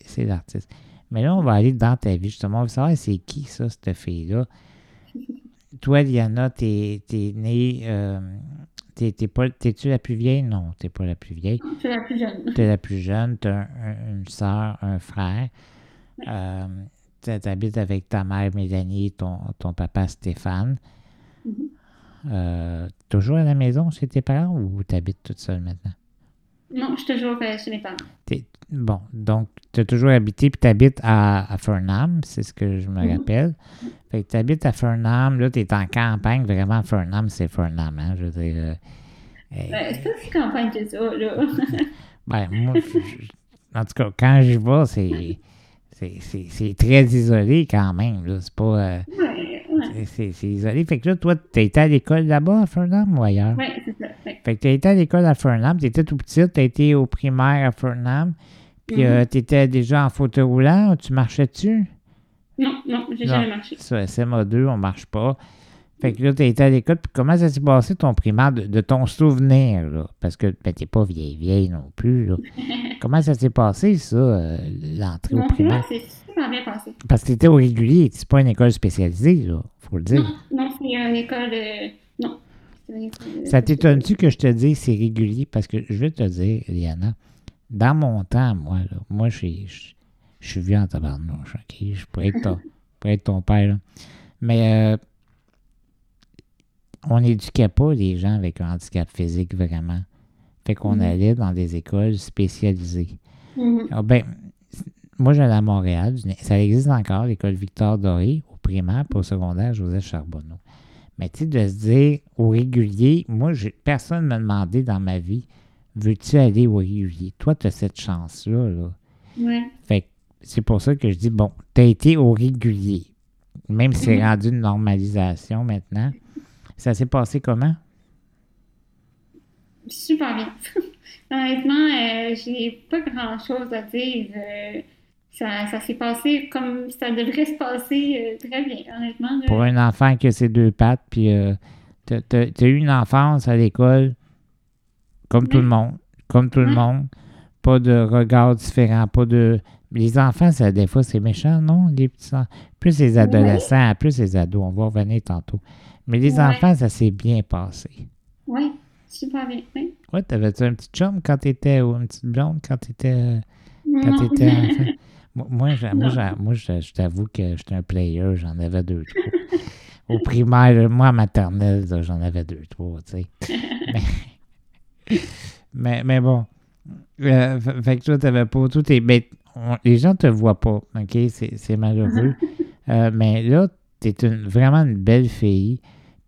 c'est l'artiste. Mais là, on va aller dans ta vie, justement. On veut savoir c'est qui, ça, cette fille-là? Toi, Diana, t'es es née. Euh, T'es-tu la plus vieille? Non, t'es pas la plus vieille. Je suis la plus jeune. T'es la plus jeune. T'as une soeur, un frère. Euh, T'habites avec ta mère Mélanie et ton, ton papa Stéphane. Mm-hmm. euh, toujours à la maison chez tes parents ou t'habites toute seule maintenant? Non, je suis toujours euh, chez mes parents. bon, donc tu as toujours habité puis tu habites à, à c'est ce que je me mm-hmm. rappelle. Fait que tu habites à Fernam, là, tu es en campagne, vraiment, Fernam, c'est Fernam, hein, je veux dire. Euh, ben, c'est pas si campagne que ça, là. ben, moi, en tout cas, quand j'y vais, c'est. C'est très isolé quand même, là. C'est pas. Euh, c'est isolé. Fait que là, toi, tu été à l'école là-bas à Fernam ou ailleurs? Oui, c'est ça. Fait que tu été à l'école à Fernam, tu étais tout petit, tu été au primaire à Fernam, puis euh, tu étais déjà en fauteuil roulant, tu marchais-tu? Non, non, j'ai jamais marché. Ça, SMA2, on marche pas. Fait que là, tu été à l'école, puis comment ça s'est passé ton primaire de, ton souvenir, là? Parce que ben, t'es pas vieille, vieille non plus, là. comment ça s'est passé, ça, euh, l'entrée au primaire? c'est super bien passé. Parce que t'étais au régulier, c'est pas une école spécialisée, là, faut le dire. Non, non c'est une école, de... non. Ça t'étonne-tu que je te dise c'est régulier? Parce que je vais te dire, Liana, dans mon temps, moi, là, moi, je je suis vieux en tabarnouche, OK? Je pourrais être ton, être ton père, là. Mais euh, on n'éduquait pas les gens avec un handicap physique, vraiment. Fait qu'on mm-hmm. allait dans des écoles spécialisées. Mm-hmm. Ah, ben, moi, j'allais à Montréal. Ça existe encore, l'école Victor Doré, au primaire, pour au secondaire, Joseph Charbonneau. Mais tu sais, de se dire au régulier, moi, personne ne m'a demandé dans ma vie, veux-tu aller au régulier? Toi, tu as cette chance-là. Là. Ouais. Fait que c'est pour ça que je dis, bon, tu as été au régulier. Même si c'est mhm. rendu une normalisation maintenant. Ça s'est passé comment? Super bien. Honnêtement, euh, j'ai pas grand-chose à dire. Euh, ça, s'est passé comme ça devrait se passer euh, très bien, honnêtement. Pour un enfant qui a ses deux pattes, puis tu as, eu une enfance à l'école comme tout le monde. Comme tout le monde. Pas de regard différent, pas de les enfants, ça, des fois, c'est méchant, non? Les petits Plus les adolescents, plus les ados. On va revenir tantôt. Mais les enfants, ça s'est bien passé. Oui, super bien. Oui, ouais, t'avais-tu un petit chum quand t'étais, ou une petite blonde quand t'étais, quand t'étais enfant? Moi, moi, je, t'avoue que j'étais un player, j'en avais deux, trois. Au primaire, moi, à maternelle, j'en avais deux, trois, tu sais. mais, mais, bon. Euh, fait que toi, t'avais pas tout. Tes, ben, les gens te voient pas, OK? C'est malheureux. Euh, mais là, tu es vraiment une belle fille.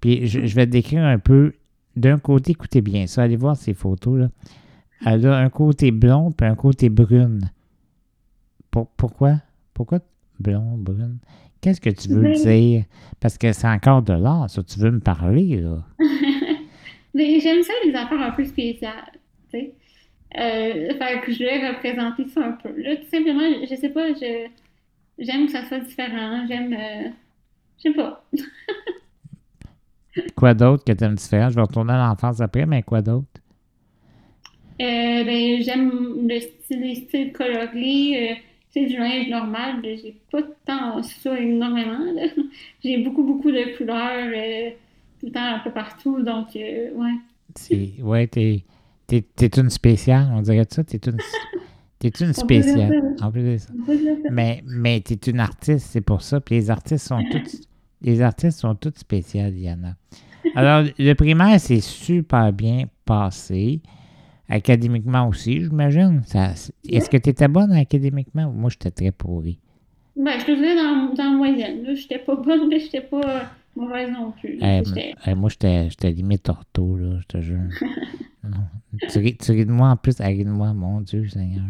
Puis je, vais te décrire un peu. D'un côté, écoutez bien ça, allez voir ces photos. là. Elle a un côté blond puis un côté brune. pourquoi? Pourquoi blond, brune? Qu'est-ce que tu veux dire? Parce que c'est encore de l'art, ça. Tu veux me parler, là? Mais j'aime ça, les affaires un peu spéciales. Tu sais? Euh, fait que je vais représenter ça un peu. Là, tout simplement, je sais pas, je j'aime que ça soit différent. J'aime. Euh, je sais pas. quoi d'autre que tu aimes différent? Je vais retourner à l'enfance après, mais quoi d'autre? Euh, ben, j'aime le style, les styles colorés. Euh, c'est du linge normal. J'ai pas tant ça énormément. J'ai beaucoup, beaucoup de couleurs euh, tout le temps un peu partout. Donc, ouais. Ouais, t'es T'es, es une spéciale, on dirait ça? T'es une, t'es une spéciale. En plus de ça. Mais, mais t'es une artiste, c'est pour ça. Puis les artistes sont tous les artistes sont toutes spéciales, Diana. Alors, le primaire, c'est super bien passé. Académiquement aussi, j'imagine. est-ce que tu étais bonne académiquement? Ou moi, j'étais très pourrie? Ben, je te disais dans, dans la moyenne. Je n'étais pas bonne, mais je n'étais pas mauvaise non plus. moi, j'étais limite ortho, là, je te jure. Tu, ris, de moi en plus, ris de moi, mon Dieu, Seigneur.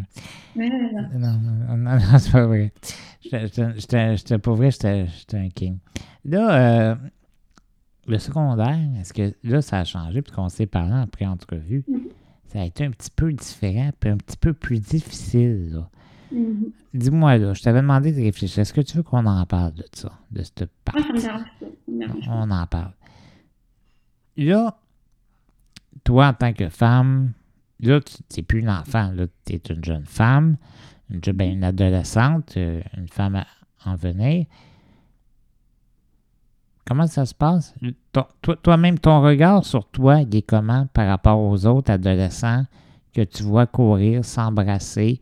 Non, non, non, non, c'est pas vrai. J'étais pas vrai, j'étais un king. Là, euh, le secondaire, est-ce que là, ça a changé, puis qu'on s'est parlé après entrevue, mm-hmm. ça a été un petit peu différent, puis un petit peu plus difficile, là. Mm-hmm. Dis-moi, là, je t'avais demandé de réfléchir. Est-ce que tu veux qu'on en parle de ça, de cette partie? On en parle. Là, toi, en tant que femme, là, tu n'es plus une enfant, là, tu es une jeune femme, ben, une adolescente, euh, une femme en venir. Comment ça se passe? Toi-même, ton regard sur toi, il est comment par rapport aux autres adolescents que tu vois courir, s'embrasser?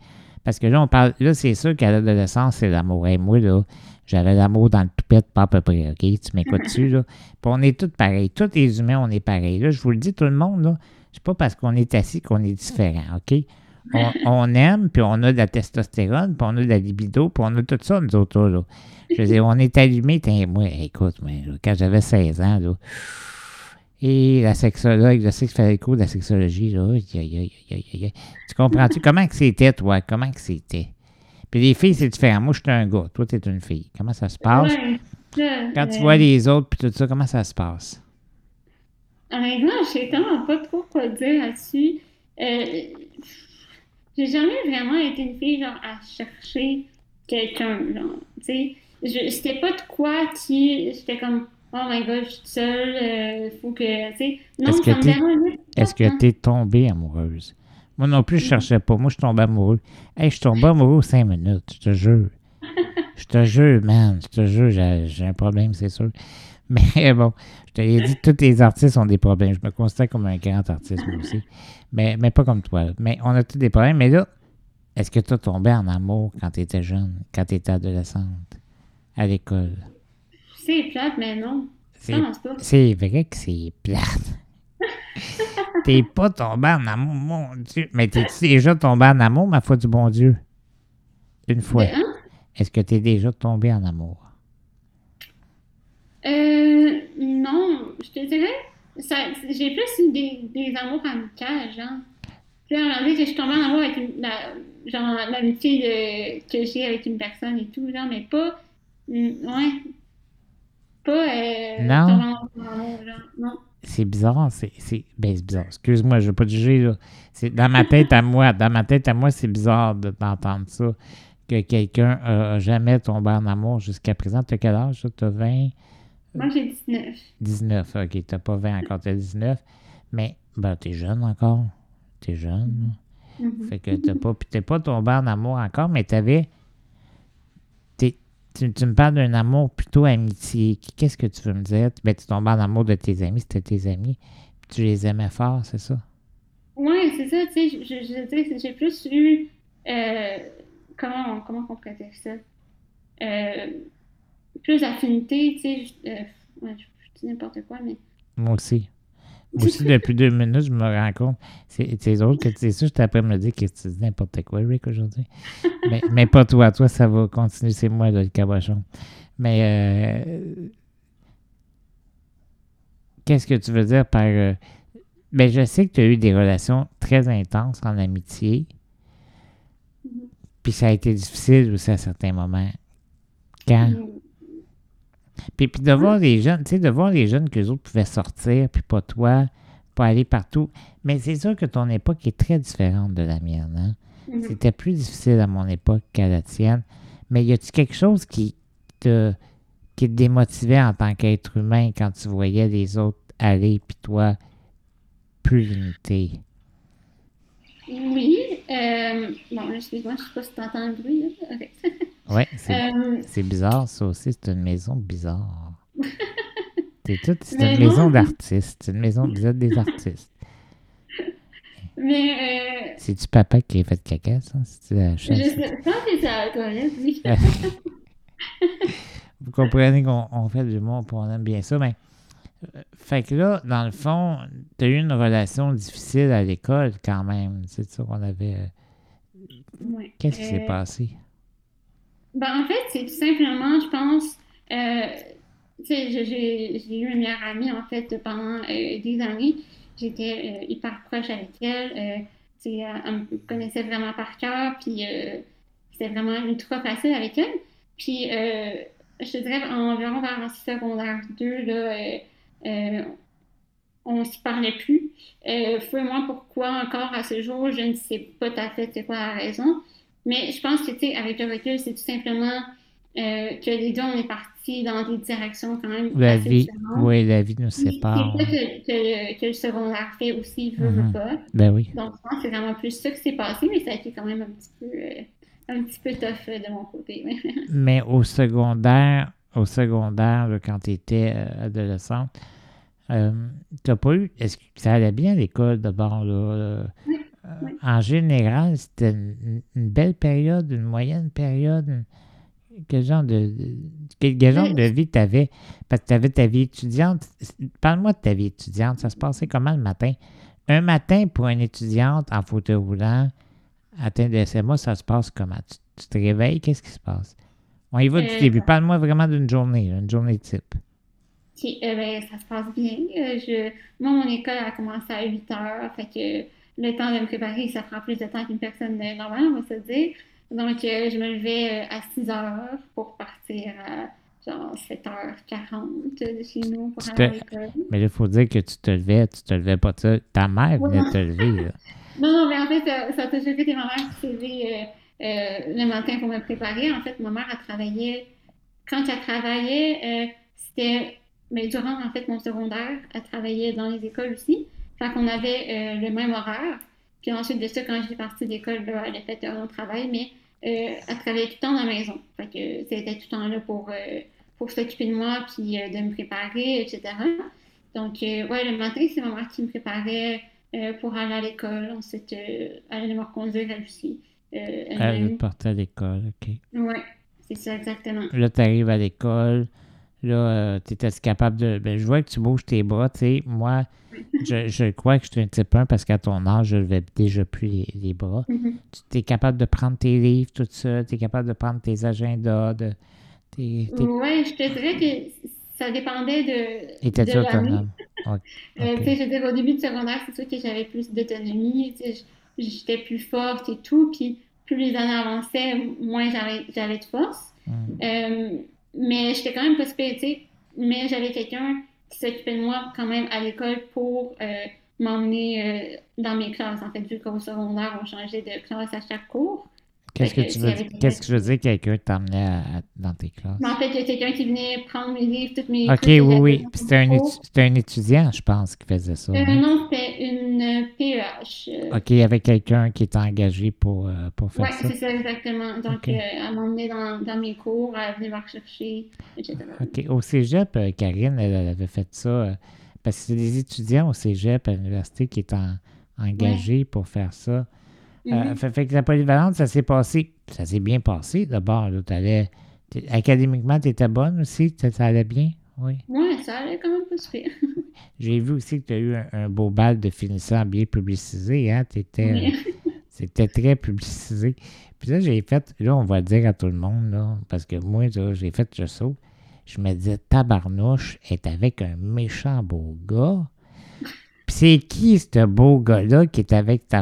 Parce que là, on parle. Là, c'est sûr qu'à l'adolescence, c'est l'amour. Et moi, là, j'avais l'amour dans le toupette, pas à peu près, OK? Tu m'écoutes dessus, là? Puis on est tous pareils. Tous les humains, on est pareils. Là, je vous le dis, tout le monde, là, c'est pas parce qu'on est assis qu'on est différent, OK? On, aime, puis on a de la testostérone, puis on a de la libido, puis on a tout ça, nous autres, là. Je veux dire, on est allumé, moi, écoute, moi, quand j'avais 16 ans, là, et la sexologue, je sais que je faisais le cours de la sexologie, là, tu comprends-tu? Comment que c'était, toi? Comment que c'était? Puis les filles, c'est différent. Moi, je suis un gars. Toi, tu es une fille. Comment ça se passe? Quand tu vois les autres, puis tout ça, comment ça se passe? Honnêtement, je sais tellement pas trop quoi dire là-dessus. Euh, j'ai jamais vraiment été une fille, genre, à chercher quelqu'un, genre, tu sais. C'était pas de quoi qui. J'étais comme, oh my god, je suis seule, il euh, faut que, tu sais. Non, est-ce que Est-ce que t'es tombée amoureuse? Moi non plus, je cherchais pas. Moi, je tombé amoureux. Hey, je tombé amoureux cinq minutes, je te jure. Je te jure, man, je te jure, j'ai un problème, c'est sûr. Mais bon, je te l'ai dit, tous les artistes ont des problèmes. Je me considère comme un grand artiste, moi aussi. Mais, mais pas comme toi. Mais on a tous des problèmes. Mais là, est-ce que tu as tombé en amour quand tu étais jeune, quand tu étais adolescente, à l'école? C'est plate, mais non. C'est vrai que c'est plate. T'es pas tombé en amour, mon Dieu. Mais t'es déjà tombé en amour, ma foi du bon Dieu? Une fois. Hein? Est-ce que t'es déjà tombé en amour? Euh, non, je te dirais, j'ai plus eu des, des amours amicales, genre. Tu sais, que je suis tombée en amour avec une, la, genre, l'amitié que j'ai avec une personne et tout, genre, mais pas, ouais, pas, euh, non. Non. C'est bizarre, c'est, c'est, ben, c'est bizarre. Excuse-moi, je ne vais pas te juger, là. C'est dans ma tête à moi, dans ma tête à moi, c'est bizarre de t'entendre ça, que quelqu'un n'a jamais tombé en amour jusqu'à présent. Tu as quel âge, Tu as 20? Moi, j'ai 19. 19, OK. Tu n'as pas 20 encore, tu as 19. Mais, ben, tu es jeune encore. Tu es jeune. Mm-hmm. Fait que tu pas, t'es pas tombé en amour encore, mais t'avais. Tu, tu me parles d'un amour plutôt amitié. Qu'est-ce que tu veux me dire? Ben, tu tombes en amour de tes amis, c'était tes amis. tu les aimais fort, c'est ça? Oui, c'est ça. Tu sais, je, je, j'ai plus eu. Euh, comment, comment on pourrait dire ça? Euh, plus d'affinité, tu sais. Euh, ouais, je, dis n'importe quoi, mais. Moi aussi. Aussi, depuis deux minutes, je me rends compte. C'est drôle que tu ça, je t'apprends à me dire que tu dis n'importe quoi, Rick, aujourd'hui. mais, mais pas toi. Toi, ça va continuer. C'est moi, le cabochon. Mais. Euh, qu'est-ce que tu veux dire par. Euh, ben, je sais que tu as eu des relations très intenses en amitié. Mm-hmm. Puis ça a été difficile aussi à certains moments. Quand? Puis, puis de voir les jeunes, tu sais, de voir les jeunes que les autres pouvaient sortir, puis pas toi, pas aller partout. Mais c'est sûr que ton époque est très différente de la mienne. Hein? Mm-hmm. C'était plus difficile à mon époque qu'à la tienne. Mais y a-tu quelque chose qui te, qui te démotivait en tant qu'être humain quand tu voyais les autres aller, puis toi, plus limité? Oui. Euh, bon, excuse-moi, je sais pas si tu entends le bruit. Oui, euh, c'est bizarre, ça aussi. C'est une maison bizarre. c'est une maison d'artistes. C'est une maison des artistes. Mais. Euh, C'est-tu papa qui a fait caca, ça? C'est la Je sais pas si ça oui. Vous comprenez qu'on fait du monde pour on aime bien ça, mais. Euh, fait que là, dans le fond, tu as eu une relation difficile à l'école quand même. C'est ça qu'on avait. Oui. Qu'est-ce qui s'est passé? Ben, en fait, c'est tout simplement, je pense, euh, j'ai eu une meilleure amie, en fait, pendant euh, des années. J'étais euh, hyper proche avec elle. Euh, elle me connaissait vraiment par cœur, puis c'était vraiment ultra facile avec elle. Puis, je te dirais, environ vers le secondaire 2, là, on ne s'y parlait plus. Euh, moi pourquoi encore à ce jour, je ne sais pas tout à fait c'est quoi la raison. Mais je pense que, tu sais, avec le recul, c'est tout simplement euh, que les deux, on est partis dans des directions quand même la vie, Oui, la vie nous sépare. C'est que, que, que, le secondaire fait aussi, veut, veut mhm. pas. Ben oui. Donc, je pense que c'est vraiment plus ça qui s'est passé, mais ça a été quand même un petit peu... Euh, un petit peu tough de mon côté. Mais au secondaire, au secondaire, quand tu étais adolescente, euh, t'as pas eu. Est-ce que ça allait bien à l'école d'abord? Là, En général, c'était une, belle période, une moyenne période. Quel genre de, quel, genre de vie tu avais? Parce que tu avais ta vie étudiante. Parle-moi de ta vie étudiante. Ça se passait comment le matin? Un matin pour une étudiante en fauteuil roulant, atteinte de SMA, ça se passe comment? Tu, te réveilles, qu'est-ce qui se passe? On y va du euh, début. Parle-moi vraiment d'une journée, une journée type. Euh, ben, ça se passe bien. Euh, je, moi, mon école a commencé à 8 heures, fait que le temps de me préparer, ça prend plus de temps qu'une personne normale, on va se dire. Donc, je me levais à 6 heures pour partir à genre 7h40 de chez nous pour aller à l'école. Mais là, il faut dire que tu te levais, tu te levais pas ça. Ta mère venait te lever. non, non, mais en fait, ça, a toujours été ma mère qui s'est euh, le matin pour me préparer. En fait, ma mère a travaillé, quand elle travaillait, c'était mais durant en fait mon secondaire, elle travaillait dans les écoles aussi. Fait qu'on avait euh, le même horaire. Puis ensuite de ça, quand je suis partie d'école, elle a fait un autre travail, mais euh, elle travaillait tout le temps dans la maison. Fait que c'était tout le temps là pour, euh, pour s'occuper de moi, puis de me préparer, etc. Donc, ouais, le matin, c'est ma mère qui me préparait pour aller à l'école. Ensuite, elle allait me reconduire elle aussi. elle partait à l'école, OK. Ouais, c'est ça, exactement. Là, tu arrives à l'école. Là, euh, tu étais capable de. Ben, je vois que tu bouges tes bras, tu sais. Moi, je, je, crois que je suis un type 1 parce qu'à ton âge, je levais déjà plus les, bras. Mm-hmm. Tu es capable de prendre tes livres, tout ça. Tu es capable de prendre tes agendas. De, Oui, je te dirais que ça dépendait de. Étais-tu autonome? Euh, tu sais, je veux dire, au début de secondaire, c'est sûr que j'avais plus d'autonomie. J'étais plus forte et tout. Puis plus les années avançaient, moins j'avais de force. Mm. Euh, mais j'étais quand même pas super, Mais j'avais quelqu'un qui s'occupait de moi quand même à l'école pour euh, m'emmener euh, dans mes classes. En fait, vu qu'au secondaire, on changeait de classe à chaque cours. Qu'est-ce que, tu veux, qu'est-ce que je veux dire quelqu'un t'emmenait dans tes classes? en fait, il y a quelqu'un qui venait prendre mes livres, toutes mes OK, oui, oui. C'était un, un, étudiant, je pense, qui faisait ça. Euh, hein? Non, c'était une PEH. Euh. OK, il y avait quelqu'un qui était engagé pour, euh, pour faire ça. Oui, c'est ça, exactement. Donc, elle m'emmenait dans, dans, mes cours, elle venait me rechercher, etc. OK. Au cégep, Karine, elle, avait fait ça parce que c'est des étudiants au cégep à l'université qui étaient engagés pour faire ça. Euh, mm-hmm. fait, que la polyvalente, ça s'est passé. Ça s'est bien passé d'abord. Académiquement, tu étais bonne aussi? Ça, allait bien? Oui. Oui, ça allait quand même pas super. J'ai vu aussi que tu as eu un, beau bal de finissant bien publicisé. Hein? Euh, c'était très publicisé. Puis là, j'ai fait, là, on va le dire à tout le monde, là, parce que moi, j'ai fait je saut. Je me disais, tabarnouche est avec un méchant beau gars c'est qui ce beau gars-là qui est avec ta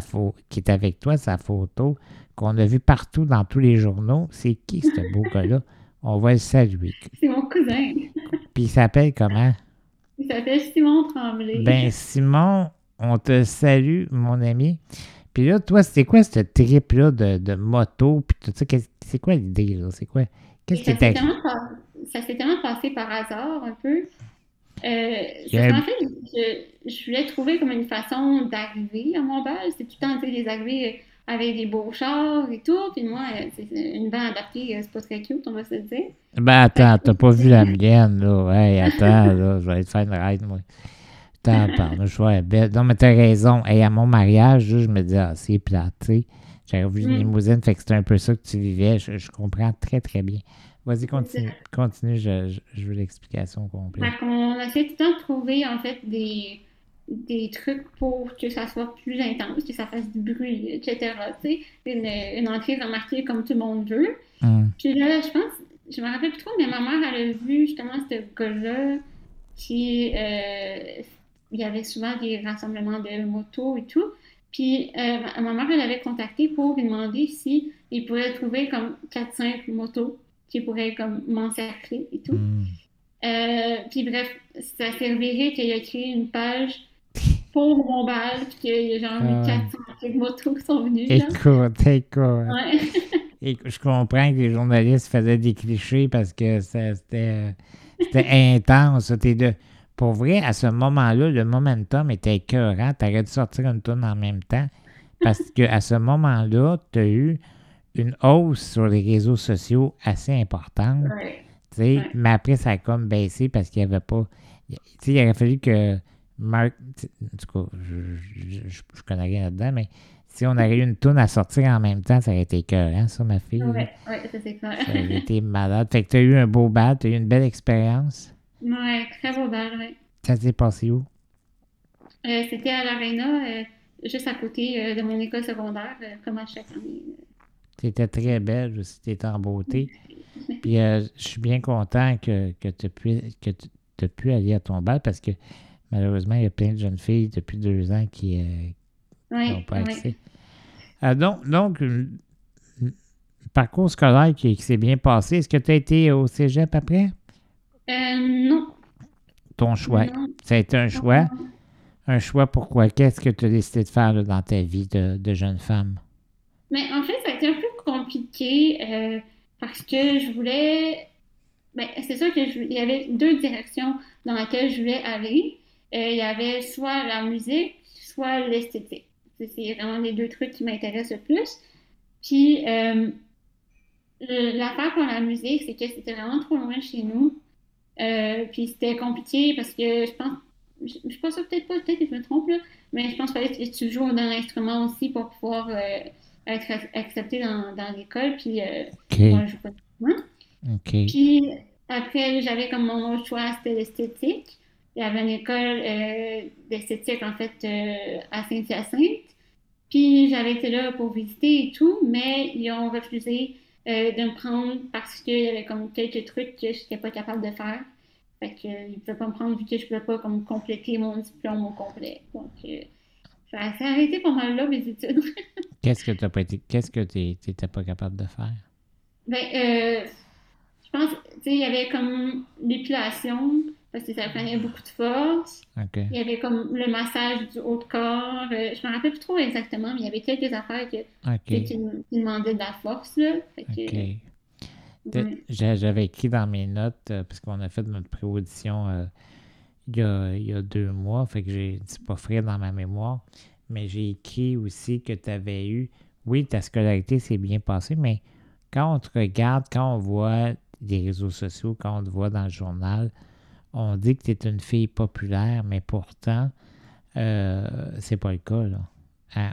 qui est avec toi, sa photo, qu'on a vu partout dans tous les journaux? C'est qui ce beau gars-là? On va le saluer. C'est mon cousin. Puis il s'appelle comment? Il s'appelle Simon Tremblay. Ben Simon, on te salue, mon ami. Puis là, toi, c'était quoi ce trip-là de, moto? Puis tout ça, c'est quoi l'idée, là? C'est quoi? Qu'est-ce que Ça s'est tellement passé par hasard, un peu. Euh, En fait, je, voulais trouver comme une façon d'arriver à mon bal. C'est tout le temps des arrivées avec des beaux chars et tout. Puis moi, euh, c'est une vanne adaptée, euh, c'est pas très cute, on va se dire. Ben attends, t'as pas vu la mienne, là. Hey, attends, là, je vais te faire une ride, moi. Attends, pardon, je vois belle. Non, mais t'as raison. Et à mon mariage, je me dis, ah, c'est sais. J'avais vu une mm. limousine, fait que c'était un peu ça que tu vivais. je comprends très, très bien. Vas-y, continue. Continue, je, veux l'explication complète. on essaie tout le temps de trouver, en fait, des, des trucs pour que ça soit plus intense, que ça fasse du bruit, etc. Tu sais, une, une entrée remarquée comme tout le monde veut. Hum. Puis là, je pense, je me rappelle plus trop, mais ma mère, elle a vu justement ce gars-là qui. Euh, il y avait souvent des rassemblements de motos et tout. Puis euh, ma mère, elle avait contacté pour lui demander si il pourrait trouver comme 4-5 motos qui pourrait comme m'encercler et tout. Hmm. Euh, puis bref, ça servirait qu'il a créé une page pour mon bal, puis qu'il y a genre ah, 400 motos qui sont venues. Écoute, écoute. Ouais. Et je comprends que les journalistes faisaient des clichés parce que c'était intense. De, pour vrai, à ce moment-là, le momentum était écœurant. Tu aurais dû sortir une tonne en même temps parce qu'à ce moment-là, tu as eu une hausse sur les réseaux sociaux assez importante. Mais après, ça a comme baissé parce qu'il n'y avait pas. il aurait fallu que Mark. En tout cas, je, je, connais rien là-dedans, mais si on avait eu une tourne à sortir en même temps, ça aurait été cœur, hein, ça, ma fille? Oui, ouais, ça c'est clair. ça aurait été malade. Fait que tu as eu un beau bal, tu as eu une belle expérience. Oui, très beau bal, oui. Ça s'est passé où? Euh, c'était à l'Arena, euh, juste à côté euh, de mon école secondaire, comme à chaque année. Tu étais très belle aussi, tu étais en beauté. Puis je suis bien content que, que tu aies pu aller à ton bal parce que malheureusement, il y a plein de jeunes filles depuis deux ans qui n'ont pas accès. donc, donc parcours scolaire qui, s'est bien passé. Est-ce que tu as été au cégep après? non. Ton choix. Ça a été un choix. Un choix pourquoi? Qu'est-ce que tu as décidé de faire dans ta vie de, jeune femme? Mais en fait, ça a été un peu compliqué euh, parce que je voulais. Ben, c'est sûr qu'il y avait deux directions dans lesquelles je voulais aller. Euh, il y avait soit la musique, soit l'esthétique. C'est vraiment les deux trucs qui m'intéressent le plus. Puis, euh, l'affaire pour la musique, c'est que c'était vraiment trop loin chez nous. puis c'était compliqué parce que je pense je, je pense peut-être pas, peut-être que je me trompe, là, mais je pense qu'il fallait que tu joues dans l'instrument aussi pour pouvoir euh, être accepté dans, dans l'école. Puis, euh, moi, je pas Puis, après, j'avais comme mon autre choix, c'était l'esthétique. Il y avait une école euh, d'esthétique, en fait, euh, à Saint-Hyacinthe. Puis, j'avais été là pour visiter et tout, mais ils ont refusé de me prendre parce qu'il y avait comme quelques trucs que je n'étais pas capable de faire. Fait que, euh, il ne pouvait pas me prendre vu que je ne pouvais pas comme, compléter mon diplôme au complet. Donc, euh, j'ai arrêté pas mal là mes études. qu'est-ce que tu pas été, qu'est-ce que n'étais pas capable de faire? Ben, euh, je pense, tu sais, il y avait comme l'épilation, parce que ça prenait beaucoup de force. Il y avait comme le massage du haut de corps. Euh, je ne me rappelle plus trop exactement, mais il y avait quelques affaires que, qui, demandaient de la force. Là. Que, j'avais écrit dans mes notes, euh, parce qu'on a fait notre pré-audition euh, il, y a, deux mois, fait que j'ai c'est pas frais dans ma mémoire, mais j'ai écrit aussi que tu avais eu, oui, ta scolarité s'est bien passée, mais quand on te regarde, quand on voit des réseaux sociaux, quand on te voit dans le journal, on dit que tu es une fille populaire, mais pourtant, euh, c'est pas le cas, là.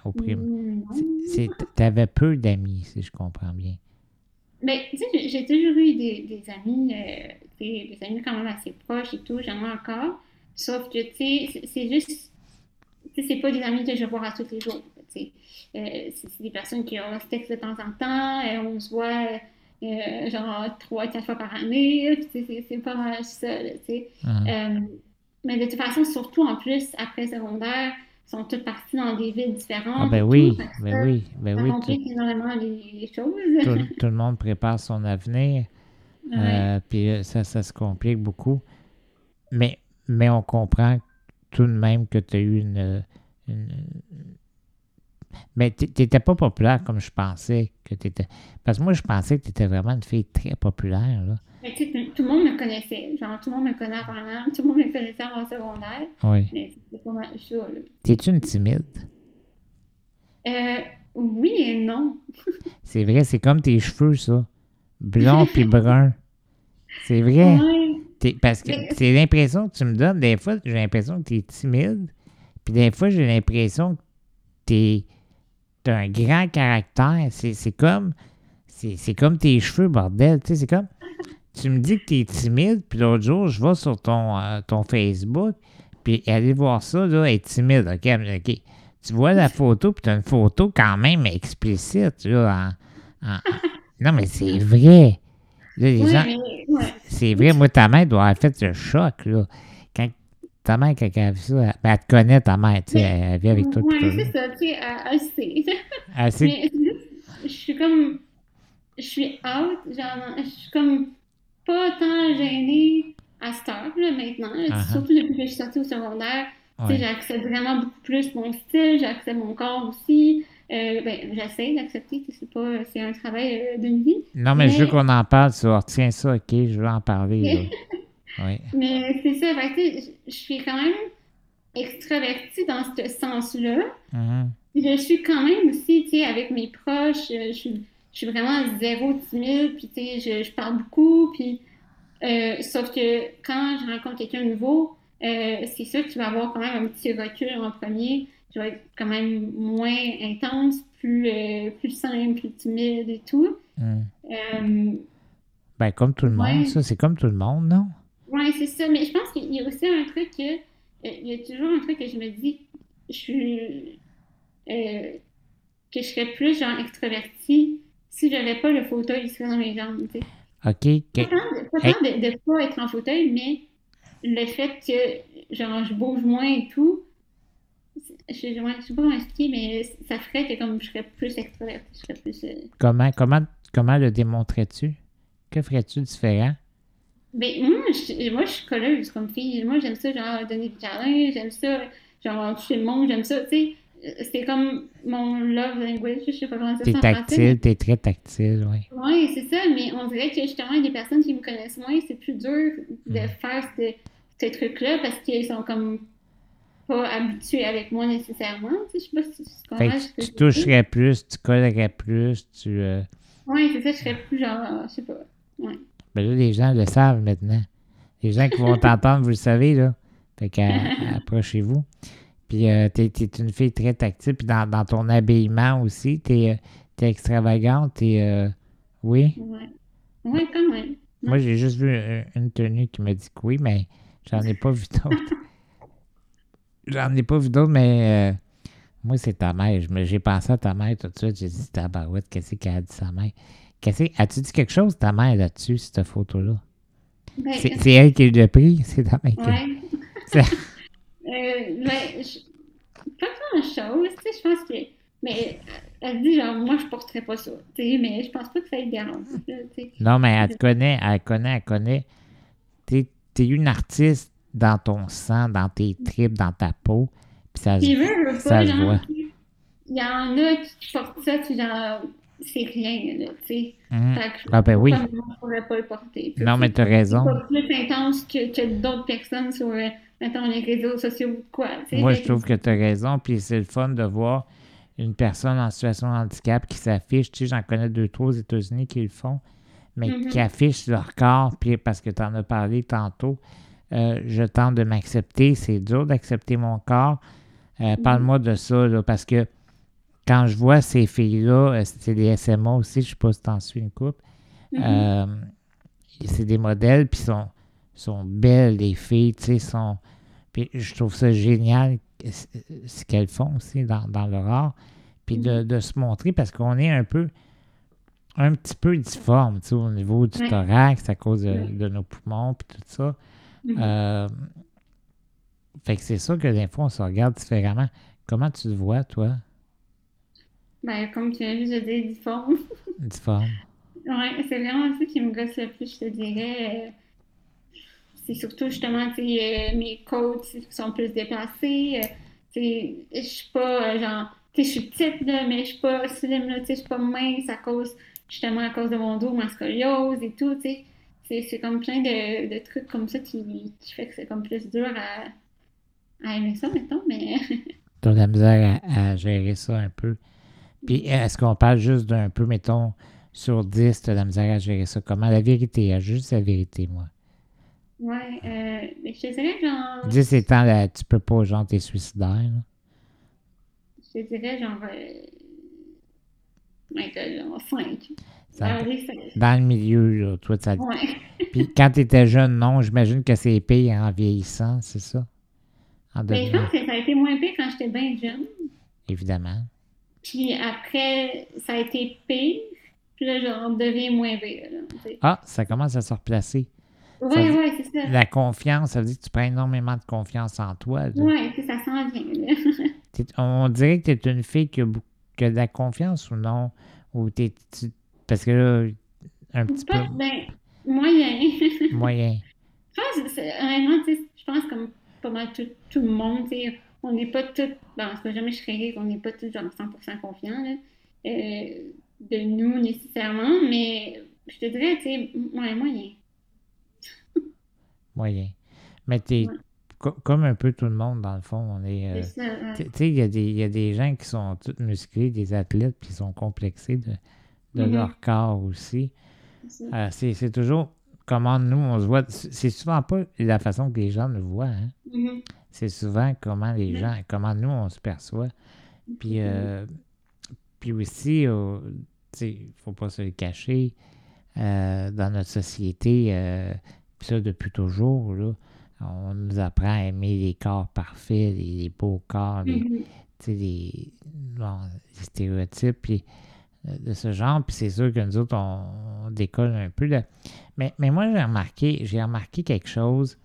Au prime. Tu avais peu d'amis, si je comprends bien. Mais tu sais, j'ai toujours eu des, des amis, euh, des, amis quand même assez proches et tout, j'en ai encore. Sauf que, tu sais, c'est juste, tu sais, c'est pas des amis que je vois à tous les jours. Tu sais, euh, c'est des personnes qui ont se texte de temps en temps, et on se voit euh, genre trois, quatre fois par année. C'est pas mal ça, tu sais. Uh-huh. mais de toute façon, surtout en plus, après secondaire, sont toutes parties dans des villes différentes. Ah ben oui, ben oui, ben oui. Ça énormément les, choses. Tout, le monde prépare son avenir. Euh, puis euh, ça, ça se complique beaucoup. Mais, mais on comprend tout de même que tu as eu une, mais tu n'étais pas populaire comme je pensais que tu étais. Parce que moi, je pensais que tu étais vraiment une fille très populaire. Là. Mais, tout le monde me connaissait. Genre, tout le monde me connaît avant tout le monde me connaissait en secondaire. Oui. Mais c'est pas mal. T'es-tu une timide? Euh, oui et non. c'est vrai, c'est comme tes cheveux, ça. Blond puis brun. C'est vrai. Parce que c'est l'impression que tu me donnes. Des fois, j'ai l'impression que tu es timide. Puis des fois, j'ai l'impression que tu es t'as un grand caractère. C'est comme. C'est comme tes cheveux, bordel. Tu sais, c'est comme. Tu me dis que t'es timide, puis l'autre jour, je vais sur ton, euh, ton Facebook, puis aller voir ça, là, être timide. OK, OK. Tu vois la photo, puis t'as une photo quand même explicite, là. Non, mais c'est vrai. C'est vrai, moi, ta mère doit avoir fait ce choc, là ta mère, quand elle a vu ça, elle, ben, elle te connaît, ta mère, tu sais, elle, vit avec toi. Oui, c'est ça, tu sais, elle, sait. Elle sait. Mais je suis comme, je suis out, genre, je suis comme pas tant gênée à cette heure, là, maintenant. Uh-huh. Surtout depuis que je suis sortie au secondaire. Tu sais, j'accepte vraiment beaucoup plus mon style, j'accepte mon corps aussi. Euh, ben, j'essaie d'accepter, c'est pas, c'est un travail euh, d'une vie. Non, mais, je veux qu'on en parle, ça. Tiens ça, ok, je veux en parler. Mais c'est ça, je suis quand même extravertie dans ce sens-là. Mm-hmm. Je suis quand même aussi, tu sais, avec mes proches, je suis, je suis vraiment zéro timide, puis tu sais, je, je, parle beaucoup, puis euh, sauf que quand je rencontre quelqu'un de nouveau, euh, c'est sûr que tu vas avoir quand même un petit recul en premier. Tu vas être quand même moins intense, plus, euh, plus simple, plus timide et tout. Hmm. ben, comme tout le monde, ça, c'est comme tout le monde, non? Oui, c'est ça. Mais je pense qu'il y a aussi un truc que. Il y a toujours un truc que je me dis. Je suis. que je serais plus genre extravertie si j'avais pas le fauteuil serait dans mes jambes, tu sais. OK. Pas tant, de ne pas être en fauteuil, mais le fait que genre, je bouge moins et tout, je, je, je sais pas comment expliquer, mais ça ferait que comme je serais plus extravertie, je serais plus... Euh, comment, comment, comment le démontrais-tu? Que ferais-tu différent? Ben, moi, je, moi, je suis colleuse comme fille. Moi, j'aime ça, genre, donner du câlin, j'aime ça, genre, toucher le monde, j'aime ça, tu sais c'est comme mon love language, je sais pas comment ça T'es tactile, t'es très tactile, oui. Oui, c'est ça, mais on dirait que justement, des personnes qui me connaissent moins, c'est plus dur de mm. faire ce, truc-là parce qu'ils sont comme pas habitués avec moi nécessairement. Tu sais, je sais pas si tu comprends. tu toucherais plus, tu collerais plus, tu. Euh... Oui, c'est ça, je serais plus genre, je sais pas. Ouais. Ben là, les gens le savent maintenant. Les gens qui vont t'entendre, vous le savez, là. Fait qu'approchez-vous. Puis euh, tu es, une fille très tactile. Puis dans, dans ton habillement aussi, tu es, es, extravagante. Et, euh, oui? Oui, ouais, quand même. Moi, j'ai juste vu une tenue qui me dit que oui, mais j'en ai pas vu d'autres. j'en ai pas vu d'autres, mais euh, moi, c'est ta mère. J'ai pensé à ta mère tout de suite. J'ai dit, tabarouette, qu'est-ce qu'elle a dit sa mère? As-tu dit quelque chose, ta mère, là-dessus, cette photo-là? Ben, c'est elle qui l'a pris? C'est ta mère qui Euh, mais je... pas chose, tu sais, je pense que. Mais elle dit genre, moi, je porterais pas ça, tu sais, mais je pense pas que ça ait dérange. Non, mais elle te connaît, elle connaît, elle connaît. T'es es une artiste dans ton sang, dans tes tripes, dans ta peau. Puis ça, veut, ça se voit. Il y en a qui portent ça, tu genre, c'est rien, là, tu sais. Mmh. Ah, ben oui. Pas le porter. Non, mais t'as raison. C'est plus intense que, que d'autres personnes sur mettons, les réseaux sociaux quoi. Moi, je trouve que tu as raison, puis c'est le fun de voir une personne en situation de handicap qui s'affiche. Tu sais, j'en connais deux, trois aux États-Unis qui le font, mais mm-hmm. qui affichent leur corps, puis parce que tu en as parlé tantôt. Euh, je tente de m'accepter. C'est dur d'accepter mon corps. Euh, mm-hmm. Parle-moi de ça, là, parce que quand je vois ces filles-là, euh, c'est des SMA aussi, je ne sais pas si tu en suis une coupe. Mm-hmm. c'est des modèles, puis sont, sont belles, les filles, tu sais, sont puis je trouve ça génial ce qu'elles font aussi dans, dans leur art. Puis de, mm-hmm. se montrer parce qu'on est un peu, un petit peu difforme tu sais, au niveau du thorax à cause de, nos poumons puis tout ça. Mm-hmm. Euh, fait que c'est ça que des fois on se regarde différemment. Comment tu te vois, toi? Ben, comme tu as vu, je dis difforme. difforme. Oui, c'est vraiment ça qui me gosse le plus, je te dirais. C'est surtout justement euh, mes côtes sont plus déplacées. Euh, je suis pas euh, genre, je suis petite, là, mais je suis pas slim, je suis pas mince à cause, justement à cause de mon dos, ma scoliose et tout. C'est comme plein de, de, trucs comme ça qui, qui fait que c'est comme plus dur à, à aimer ça, mettons, mais. T'as de la misère à, à, gérer ça un peu. Puis est-ce qu'on parle juste d'un peu, mettons, sur 10, t'as de la misère à gérer ça? Comment la vérité? Juste la vérité, moi? Ouais, euh, mais je te dirais genre. 10 étant là, tu peux pas, genre, t'es suicidaire. Je te dirais genre. Euh... My God, 5. Dans le milieu, là, toi, ça. Ouais. Puis quand t'étais jeune, non, j'imagine que c'est pire en vieillissant, c'est ça? En mais ben, je pense que ça a été moins pire quand j'étais bien jeune. Évidemment. Puis après, ça a été pire. Puis là, genre, on devient moins pire. Là, ah, ça commence à se replacer. Oui, oui, c'est ça. La confiance, ça veut dire que tu prends énormément de confiance en toi. Oui, ça s'en vient. on dirait que tu es une fille qui a, de la confiance ou non? Ou t'es, parce que là, un petit peu. Ben, moyen. moyen. Je pense, honnêtement, je pense comme pas mal tout, tout le monde, on n'est pas tous, bon, c'est jamais je serais on n'est pas tous genre 100% confiants là, euh, de nous nécessairement, mais je te dirais, tu sais, moyen moyen. Mais t'es comme un peu tout le monde, dans le fond. On est. Euh, tu sais, il y, a des gens qui sont tous musclés, des athlètes, puis qui sont complexés de, de leur corps aussi. c'est toujours comment nous, on se voit. C'est souvent pas la façon que les gens le voient. Hein? C'est souvent comment les gens, comment nous, on se perçoit. Puis, euh, puis aussi, il ne faut pas se le cacher, euh, dans notre société, euh, ça depuis toujours, là, on nous apprend à aimer les corps parfaits, les, beaux corps, les, les, stéréotypes puis, de ce genre. Puis c'est sûr que nous autres, on, décolle un peu. Mais, mais moi, j'ai remarqué, j'ai remarqué quelque chose.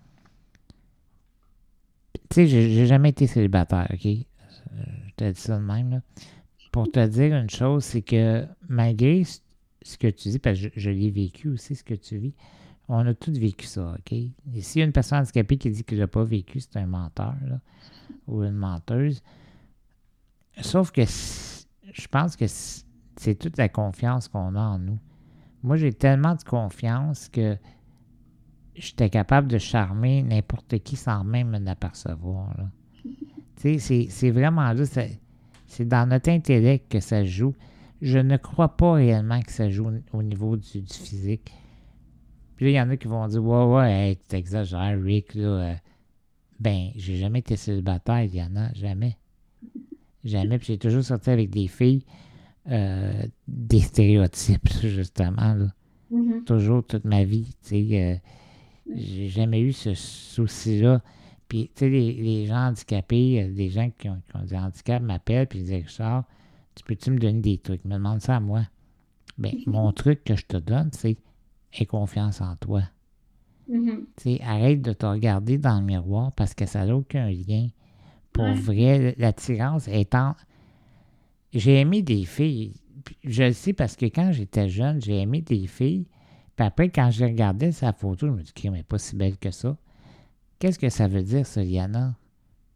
Tu sais, j'ai jamais été célibataire, OK? Je t'ai dit ça de même, là. Pour te dire une chose, c'est que malgré ce que tu dis, parce que je, l'ai vécu aussi, ce que tu vis, on a tous vécu ça, OK? Et a une personne handicapée qui dit qu'il n'a pas vécu, c'est un menteur, là, ou une menteuse. Sauf que je pense que c'est toute la confiance qu'on a en nous. Moi, j'ai tellement de confiance que j'étais capable de charmer n'importe qui sans même m'en apercevoir. tu sais, c'est vraiment là, c'est dans notre intellect que ça joue. Je ne crois pas réellement que ça joue au niveau du, physique. Puis là, il y en a qui vont dire Ouais, ouais, tu exagères, Rick, là. Euh, ben, j'ai jamais été célibataire, il y en a, jamais. Jamais. Puis j'ai toujours sorti avec des filles euh, des stéréotypes, justement. Là. Mm-hmm. Toujours toute ma vie. Tu sais, euh, j'ai jamais eu ce souci-là. Puis, tu sais, les, gens handicapés, des gens qui ont, des handicaps m'appellent puis ils disent Richard, tu peux-tu me donner des trucs? Me demande ça à moi. Bien, mon truc que je te donne, c'est aie confiance en toi. Mm-hmm. Tu sais, arrête de te regarder dans le miroir parce que ça n'a aucun lien. Pour vrai, l'attirance étant j'ai aimé des filles. Je le sais parce que quand j'étais jeune, j'ai aimé des filles. Puis après, quand je regardais sa photo, je me dis, mais pas si belle que ça. Qu'est-ce que ça veut dire, ça, Liana?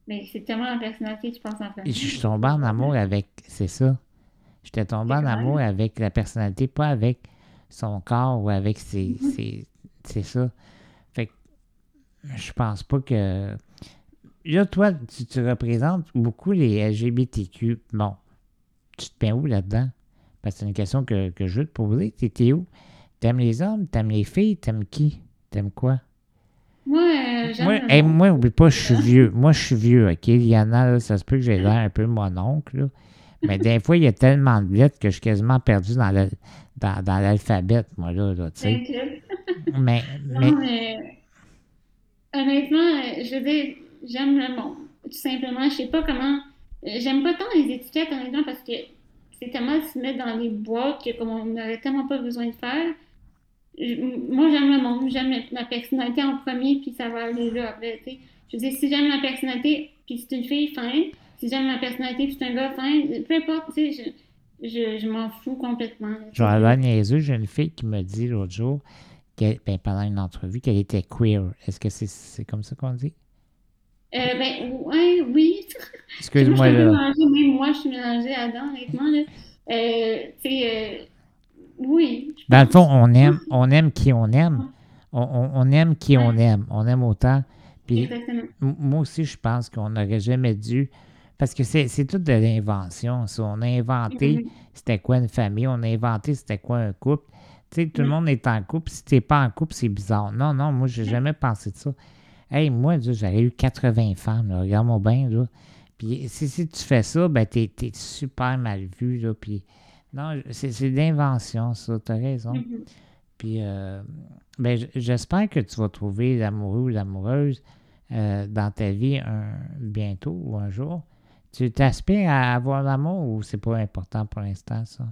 Mais c'est tellement la personnalité, je pense, en fait. Je suis tombé en amour avec. C'est ça. J'étais tombé en amour avec la personnalité, pas avec son corps ou avec ses. Mm-hmm. c'est ça. Fait que je pense pas que. Là, toi, tu, tu représentes beaucoup les LGBTQ. Bon, tu te mets où là-dedans? Parce que c'est une question que, je veux te poser. T'étais où? T'aimes les hommes? T'aimes les filles? T'aimes qui? T'aimes quoi? Moi, euh, j'aime. Moi, moi, oublie pas, je suis vieux. Moi, je suis vieux, OK? Il y en a, ça se peut que j'ai l'air un peu mon oncle, Mais des fois, il y a tellement de lettres que je suis quasiment perdu dans, dans, l'alphabet, moi, là, tu sais. mais, mais... mais... Honnêtement, je veux dire, j'aime le monde. Tout simplement, je sais pas comment J'aime pas tant les étiquettes, honnêtement, parce que c'est tellement se mettre dans les boîtes que comme on n'aurait tellement pas besoin de faire. Moi, j'aime le monde, j'aime ma personnalité en premier, puis ça va aller là après, tu sais. Je veux dire, si j'aime ma personnalité, puis c'est une fille fin, si j'aime ma personnalité, puis c'est un gars fin, peu importe, tu sais, je, je, m'en fous complètement. Genre, à niaiseux, j'ai une fille qui me dit l'autre jour, ben, pendant une entrevue, qu'elle était queer. Est-ce que c'est comme ça qu'on dit? Euh, ben, ouais, oui. Excuse-moi, là. même moi, je suis mélangée là-dedans, honnêtement. Là. Euh, tu sais, euh, oui. Dans le fond, on aime, on aime qui on aime. On, on, aime qui on aime. On aime autant. Puis, moi aussi, je pense qu'on n'aurait jamais dû. Parce que c'est tout de l'invention. On a inventé c'était quoi une famille, on a inventé c'était quoi un couple? Tu sais, tout le mm. monde est en couple. Si tu n'es pas en couple, c'est bizarre. Non, non, moi, j'ai jamais pensé de ça. Hey, moi, j'aurais eu 80 femmes, regarde-moi bien, là. Puis si, tu fais ça, ben t'es es super mal vu, là. Puis non, c'est de l'invention, ça, t'as raison. Mm-hmm. Puis euh, ben, j'espère que tu vas trouver l'amoureux ou l'amoureuse euh, dans ta vie un, bientôt ou un jour. Tu t'aspires à avoir l'amour ou c'est pas important pour l'instant, ça?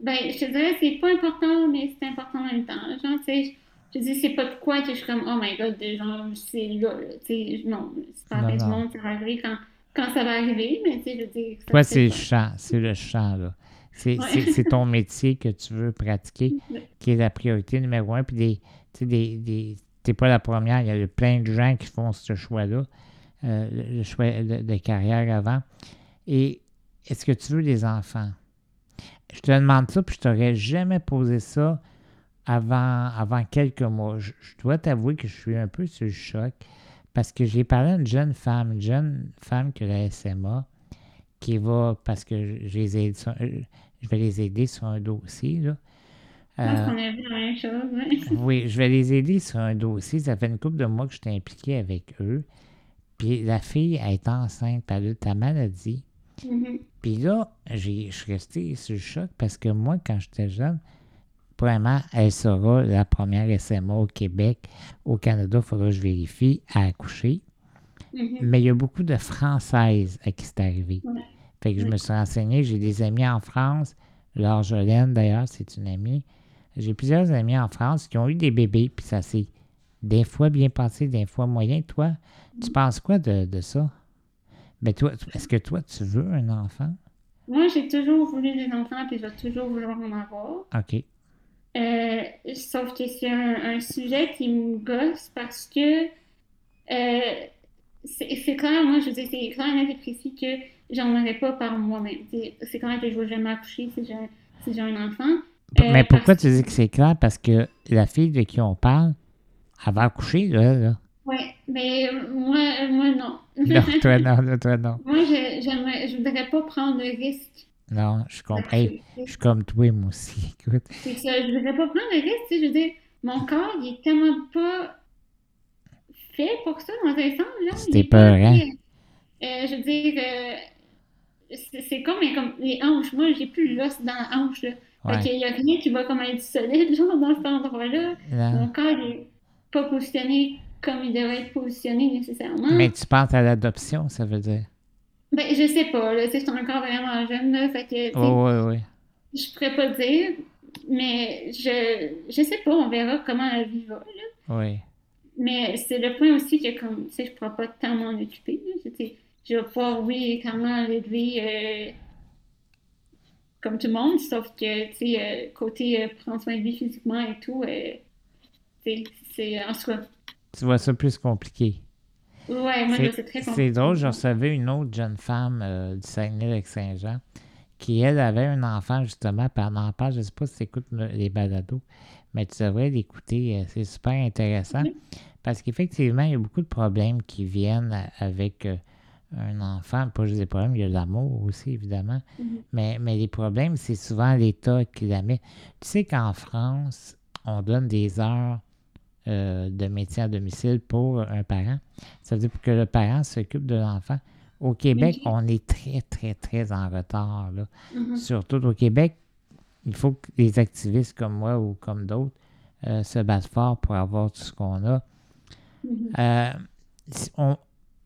Ben, je te dirais, c'est pas important, mais c'est important en même temps. Genre, tu sais, je dis, c'est pas de quoi que je suis comme, oh my god, genre, c'est là, tu sais, non, c'est pas avec du monde, ça quand, quand ça va arriver, mais tu sais, je dis. Toi, c'est le chant, c'est le chant, là. C'est ton métier que tu veux pratiquer qui est la priorité numéro un. Puis, des, tu des, des, t'es pas la première, il y a plein de gens qui font ce choix-là, euh, le choix de, carrière avant. Et est-ce que tu veux des enfants? Je te demande ça, puis je t'aurais jamais posé ça avant, avant quelques mois. Je, dois t'avouer que je suis un peu sur le choc parce que j'ai parlé à une jeune femme, une jeune femme qui a la SMA, qui va, parce que j'ai je vais les aider sur un dossier. Là. Euh, qu'on a vu la même chose. oui, je vais les aider sur un dossier. Ça fait une couple de mois que je suis impliqué avec eux. Puis la fille, elle est enceinte, par ta maladie. Mm-hmm. Puis là, je suis resté sur le choc parce que moi, quand j'étais jeune, premièrement, elle sera la première SMA au Québec. Au Canada, il faudra que je vérifie, à accoucher. Mm-hmm. Mais il y a beaucoup de Françaises à qui c'est arrivé. Fait que je me suis renseigné. J'ai des amis en France. Laure Jolène, d'ailleurs, c'est une amie. J'ai plusieurs amis en France qui ont eu des bébés, puis ça s'est des fois bien passé, des fois moyen. Toi, tu mm. penses quoi de, de ça? Mais toi, est-ce que toi, tu veux un enfant? Moi, j'ai toujours voulu des enfants, puis je vais toujours vouloir en avoir. OK. Euh, sauf que c'est un, sujet qui me gosse parce que euh, c'est clair, moi, je veux dire, c'est clair et précis que j'en aurais pas par moi-même. C'est clair que je ne vais jamais accoucher si j'ai un enfant. Mais euh, pourquoi tu dis que c'est clair? Parce que la fille de qui on parle, elle va accoucher, là. là. Oui, mais moi, moi, non. Non, toi, non, toi, non. moi, je ne voudrais pas prendre le risque. Non, je comprends. je suis comme toi, moi aussi. Écoute. C'est ça, je voudrais pas prendre le risque. Tu sais, je veux dire, mon corps, il est tellement pas fait pour ça, dans un sens. C'était peur, hein? Euh, je veux dire, euh, c'est comme, comme les hanches. Moi, j'ai plus l'os dans la hanche. Là. Fait qu'il n'y a rien qui va comme être solide, genre, dans cet endroit-là. Mon corps n'est pas positionné comme il devrait être positionné nécessairement. Mais tu penses à l'adoption, ça veut dire? Ben, je sais pas, là, c'est encore vraiment jeune, là, fait que, oh, je pourrais pas dire, mais je, je sais pas, on verra comment la vie va, là. Oui. Mais c'est le point aussi que, comme, tu sais, je pourrais pas tant m'en occuper, là, je vais pouvoir, oui, clairement l'élever euh, comme tout le monde, sauf que, tu sais, euh, côté euh, prendre soin de lui physiquement et tout, c'est en soi tu vois ça plus compliqué. Ouais, moi, c'est très compliqué. C'est drôle, je recevais une autre jeune femme euh, du Saguenay-Lac-Saint-Jean qui, elle, avait un enfant, justement, par pas, Je ne sais pas si tu écoutes les balados, mais tu devrais l'écouter. Euh, c'est super intéressant. Parce qu'effectivement, il y a beaucoup de problèmes qui viennent avec euh, un enfant. Pas juste des problèmes, il y a l'amour aussi, évidemment. Mm-hmm. mais, mais les problèmes, c'est souvent l'État qui la met. Tu sais qu'en France, on donne des heures euh, de métier à domicile pour un parent. Ça veut dire que le parent s'occupe de l'enfant. Au Québec, on est très, très, très en retard. Là. Mm-hmm. Surtout au Québec, il faut que les activistes comme moi ou comme d'autres euh, se battent fort pour avoir tout ce qu'on a. Mm-hmm. Euh,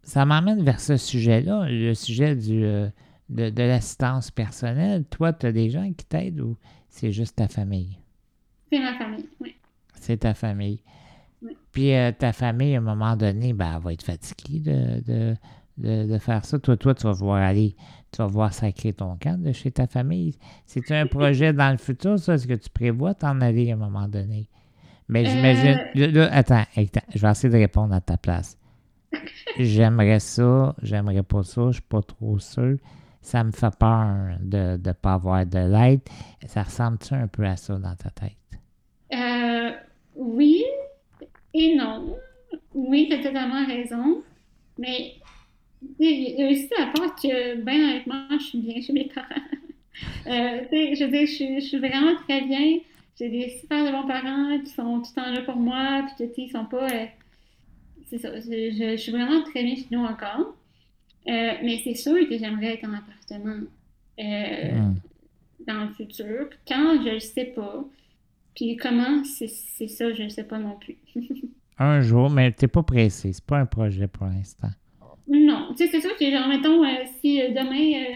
ça m'emmène vers ce sujet-là, le sujet du, de, de l'assistance personnelle. Toi, tu as des gens qui t'aident ou c'est juste ta famille? C'est ma famille, oui. C'est ta famille. Puis euh, ta famille, à un moment donné, ben, elle va être fatiguée de, de, faire ça. Toi, toi, tu vas voir aller, tu vas voir sacrer ton camp de chez ta famille. C'est un projet dans le futur, ça? Est-ce que tu prévois t'en aller à un moment donné? Mais j'imagine. Euh. attends, je vais essayer de répondre à ta place. j'aimerais ça, j'aimerais pas ça, je suis pas trop sûr. Ça me fait peur de ne pas avoir de l'aide. Ça ressemble-tu un peu à ça dans ta tête? Euh, oui, et non. Oui, tu as totalement raison. Mais il y a aussi la part que, ben honnêtement, je suis bien chez mes parents. euh, je veux dire, je, suis vraiment très bien. J'ai des super de bons parents qui sont tout le temps là pour moi, puis ils sont pas. Euh, c'est ça. Je, suis vraiment très bien chez nous encore. Euh, mais c'est sûr que j'aimerais être en appartement hmm. dans le futur. Quand je le sais pas, puis comment, c'est ça, je ne sais pas non plus. un jour, mais tu n'es pas pressé. C'est pas un projet pour l'instant. Non. Tu sais, c'est sûr que, genre, mettons, euh, si euh, demain, euh,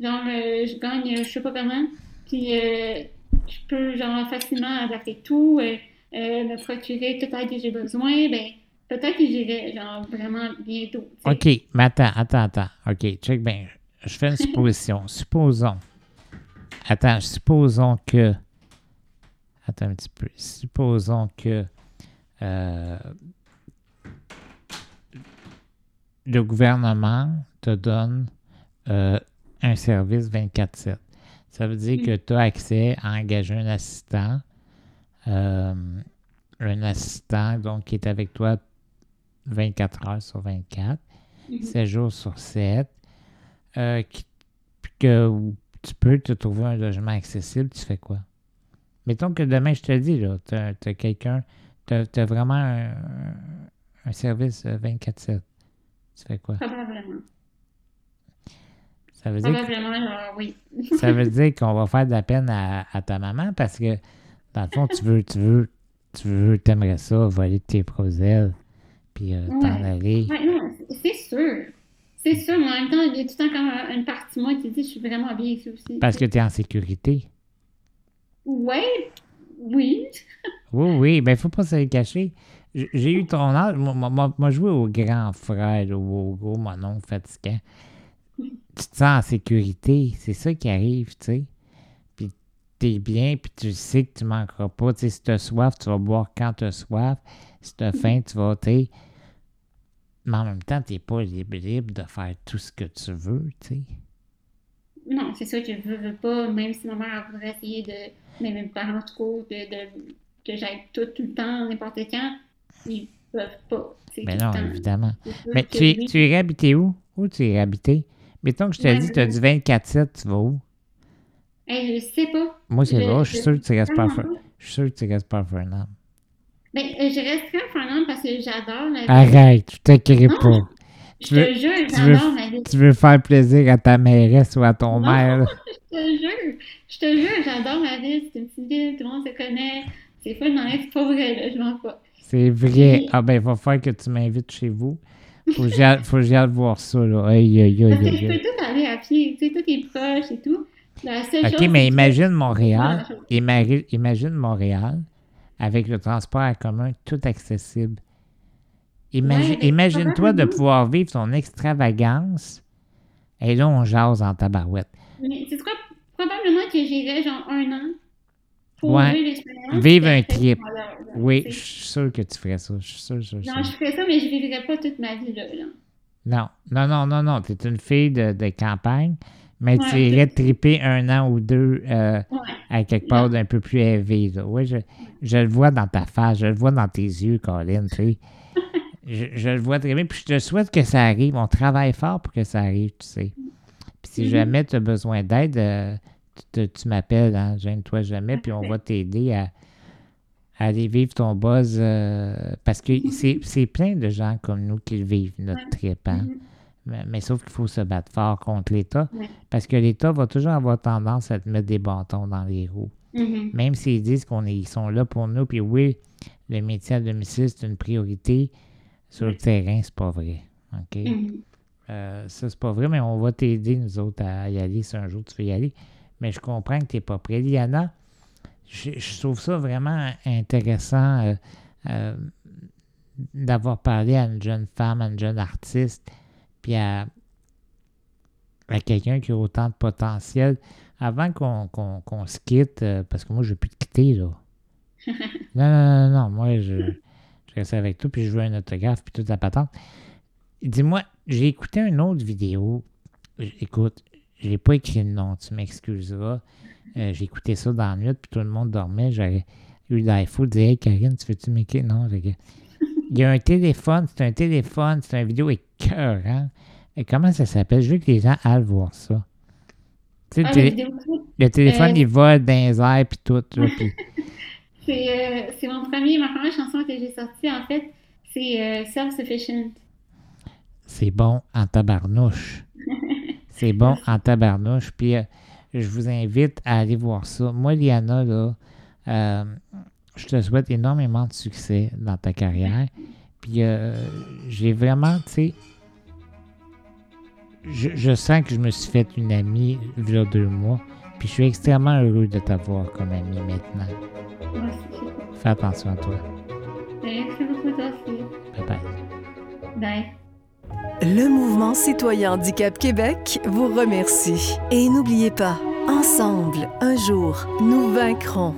genre, je gagne, je sais pas comment, puis je peux, genre, facilement adapter tout, me procurer toute l'aide que j'ai besoin, ben peut-être que j'irai, genre, vraiment bientôt. OK, mais attends, attends, attends. OK, check bien. Je fais une supposition. supposons. Attends, supposons que Attends un petit peu. Supposons que euh, le gouvernement te donne euh, un service 24-7. Ça veut dire que tu as accès à engager un assistant, euh, un assistant donc qui est avec toi 24 heures sur 24, 7 mhm. jours sur 7, que tu peux te trouver un logement accessible, tu fais quoi? Mettons que demain, je te dis, là, tu as, quelqu'un, tu as, vraiment un, service 24-7. Euh, tu fais quoi? Probablement. Ça veut dire Probablement, oui. ça veut dire qu'on va faire de la peine à, ta maman parce que, dans le fond, tu veux, tu veux, tu veux, t'aimerais ça, voler tes propres ailes, puis euh, t'en aller. Ouais, non, c'est sûr. C'est sûr, mais en même temps, il y a tout le temps comme une partie de moi qui dit je suis vraiment bien ici aussi. Parce que tu es en sécurité. Ouais, oui. oui, oui, ben il faut pas se le cacher. J'ai eu ton âge, moi, joué au grand frère au gros monon fatiguant. Tu te sens en sécurité, c'est ça qui arrive, tu sais. Puis t'es bien, puis tu sais que tu manqueras pas. Tu sais, si t'as soif, tu vas boire quand t'as soif. Si t'as faim, tu vas, tu Mais en même temps, t'es pas libre, libre de faire tout ce que tu veux, tu sais. Non, c'est ça que je veux, veux pas, même si ma mère voudrait essayer de mais mes parents trop de, de, que j'aille tout, tout le temps, n'importe quand, ils peuvent pas. Mais non, évidemment. Mais tu, tu irais habiter où? Où tu irais habiter? Mettons que je te dis, tu as du 24-7, tu vas où? Hey, je sais pas. Moi, c'est vrai, je suis sûr que tu restes pas Je suis sûr que tu restes pas à Fernand. Ben, euh, je resterai à Fernand parce que j'adore la vie. Arrête, je t'inquiète pas. Je te jure, j'adore ma vie. Tu veux faire plaisir à ta mairesse ou à ton non, maire? Je te jure, je te jure, j'adore ma ville. C'est une petite ville, tout le monde se connaît. C'est fun dans c'est pas vrai, là, je m'en pas. C'est vrai. Ah ben, il va falloir que tu m'invites chez vous. Faut que j'aille voir ça, là. Aïe, aïe, aïe, aïe. Tu peux tout aller à pied, tu sais, tout est proche et tout. La seule OK, mais imagine Montréal. Imagine Montréal avec le transport en commun tout accessible. Imagine-toi de pouvoir vivre ton extravagance. Et là, on jase en tabarouette. Mais c'est quoi? Probablement que j'irais genre un an pour vivre l'expérience. Vivre un trip. oui, je suis sûr que tu ferais ça. Je suis sûr, sûr, Non, je ferais ça, mais je ne vivrais pas toute ma vie là. Non, non, non, non, non. Tu es une fille de, de campagne, mais tu irais triper un an ou deux euh, à quelque part d'un peu plus élevé. Oui, je, je, le vois dans ta face, je le vois dans tes yeux, Colin. Tu sais. Je, le vois très bien. Puis je te souhaite que ça arrive. On travaille fort pour que ça arrive, tu sais. Puis si mm-hmm. jamais tu as besoin d'aide, euh, tu, m'appelles, hein, gêne-toi jamais, puis on va t'aider à, aller vivre ton buzz. Euh, parce que mm-hmm. c'est plein de gens comme nous qui vivent, notre trip. Hein. Mm-hmm. mais, sauf qu'il faut se battre fort contre l'État. Parce que l'État va toujours avoir tendance à te mettre des bâtons dans les roues. Même s'ils disent qu'ils sont là pour nous, puis oui, le métier à domicile, c'est une priorité sur le terrain, c'est pas vrai. OK? Mm-hmm. Euh, ça, c'est pas vrai, mais on va t'aider, nous autres, à y aller si un jour tu veux y aller. Mais je comprends que tu n'es pas prêt. Liana, je, trouve ça vraiment intéressant euh, euh, d'avoir parlé à une jeune femme, à une jeune artiste, puis à, quelqu'un qui a autant de potentiel. Avant qu'on se quitte, parce que moi, je ne vais plus te quitter, là. non, non, non, non, moi, je je avec toi, puis je veux un autographe, puis toute la patente. Dis-moi, j'ai écouté une autre vidéo. Écoute, je n'ai pas écrit le nom, tu m'excuseras. Euh, j'ai écouté ça dans la nuit, puis tout le monde dormait. J'aurais eu l'info de dire Hey Karine, tu veux-tu m'écrire? Non, Il y a un téléphone, c'est un téléphone, c'est une vidéo cœur, hein? Et comment ça s'appelle? Je veux que les gens aillent voir ça. Tu sais, ah, le, téléphone, euh, il vole dans les airs, puis tout. puis... Euh, c'est mon premier, ma première chanson que j'ai sortie, en fait, c'est euh, Self-Sufficient. C'est bon en tabarnouche. c'est bon en tabarnouche. Puis euh, je vous invite à aller voir ça. Moi, Liana, là, je te souhaite énormément de succès dans ta carrière. Puis j'ai vraiment, tu sais, je, je, sens que je me suis fait une amie il y a deux mois. Puis je suis extrêmement heureux de t'avoir comme amie maintenant. Fais attention à toi. Merci beaucoup, toi aussi. Bye bye. Bye. Le mouvement citoyen Handicap Québec vous remercie. Et n'oubliez pas, ensemble, un jour, nous vaincrons.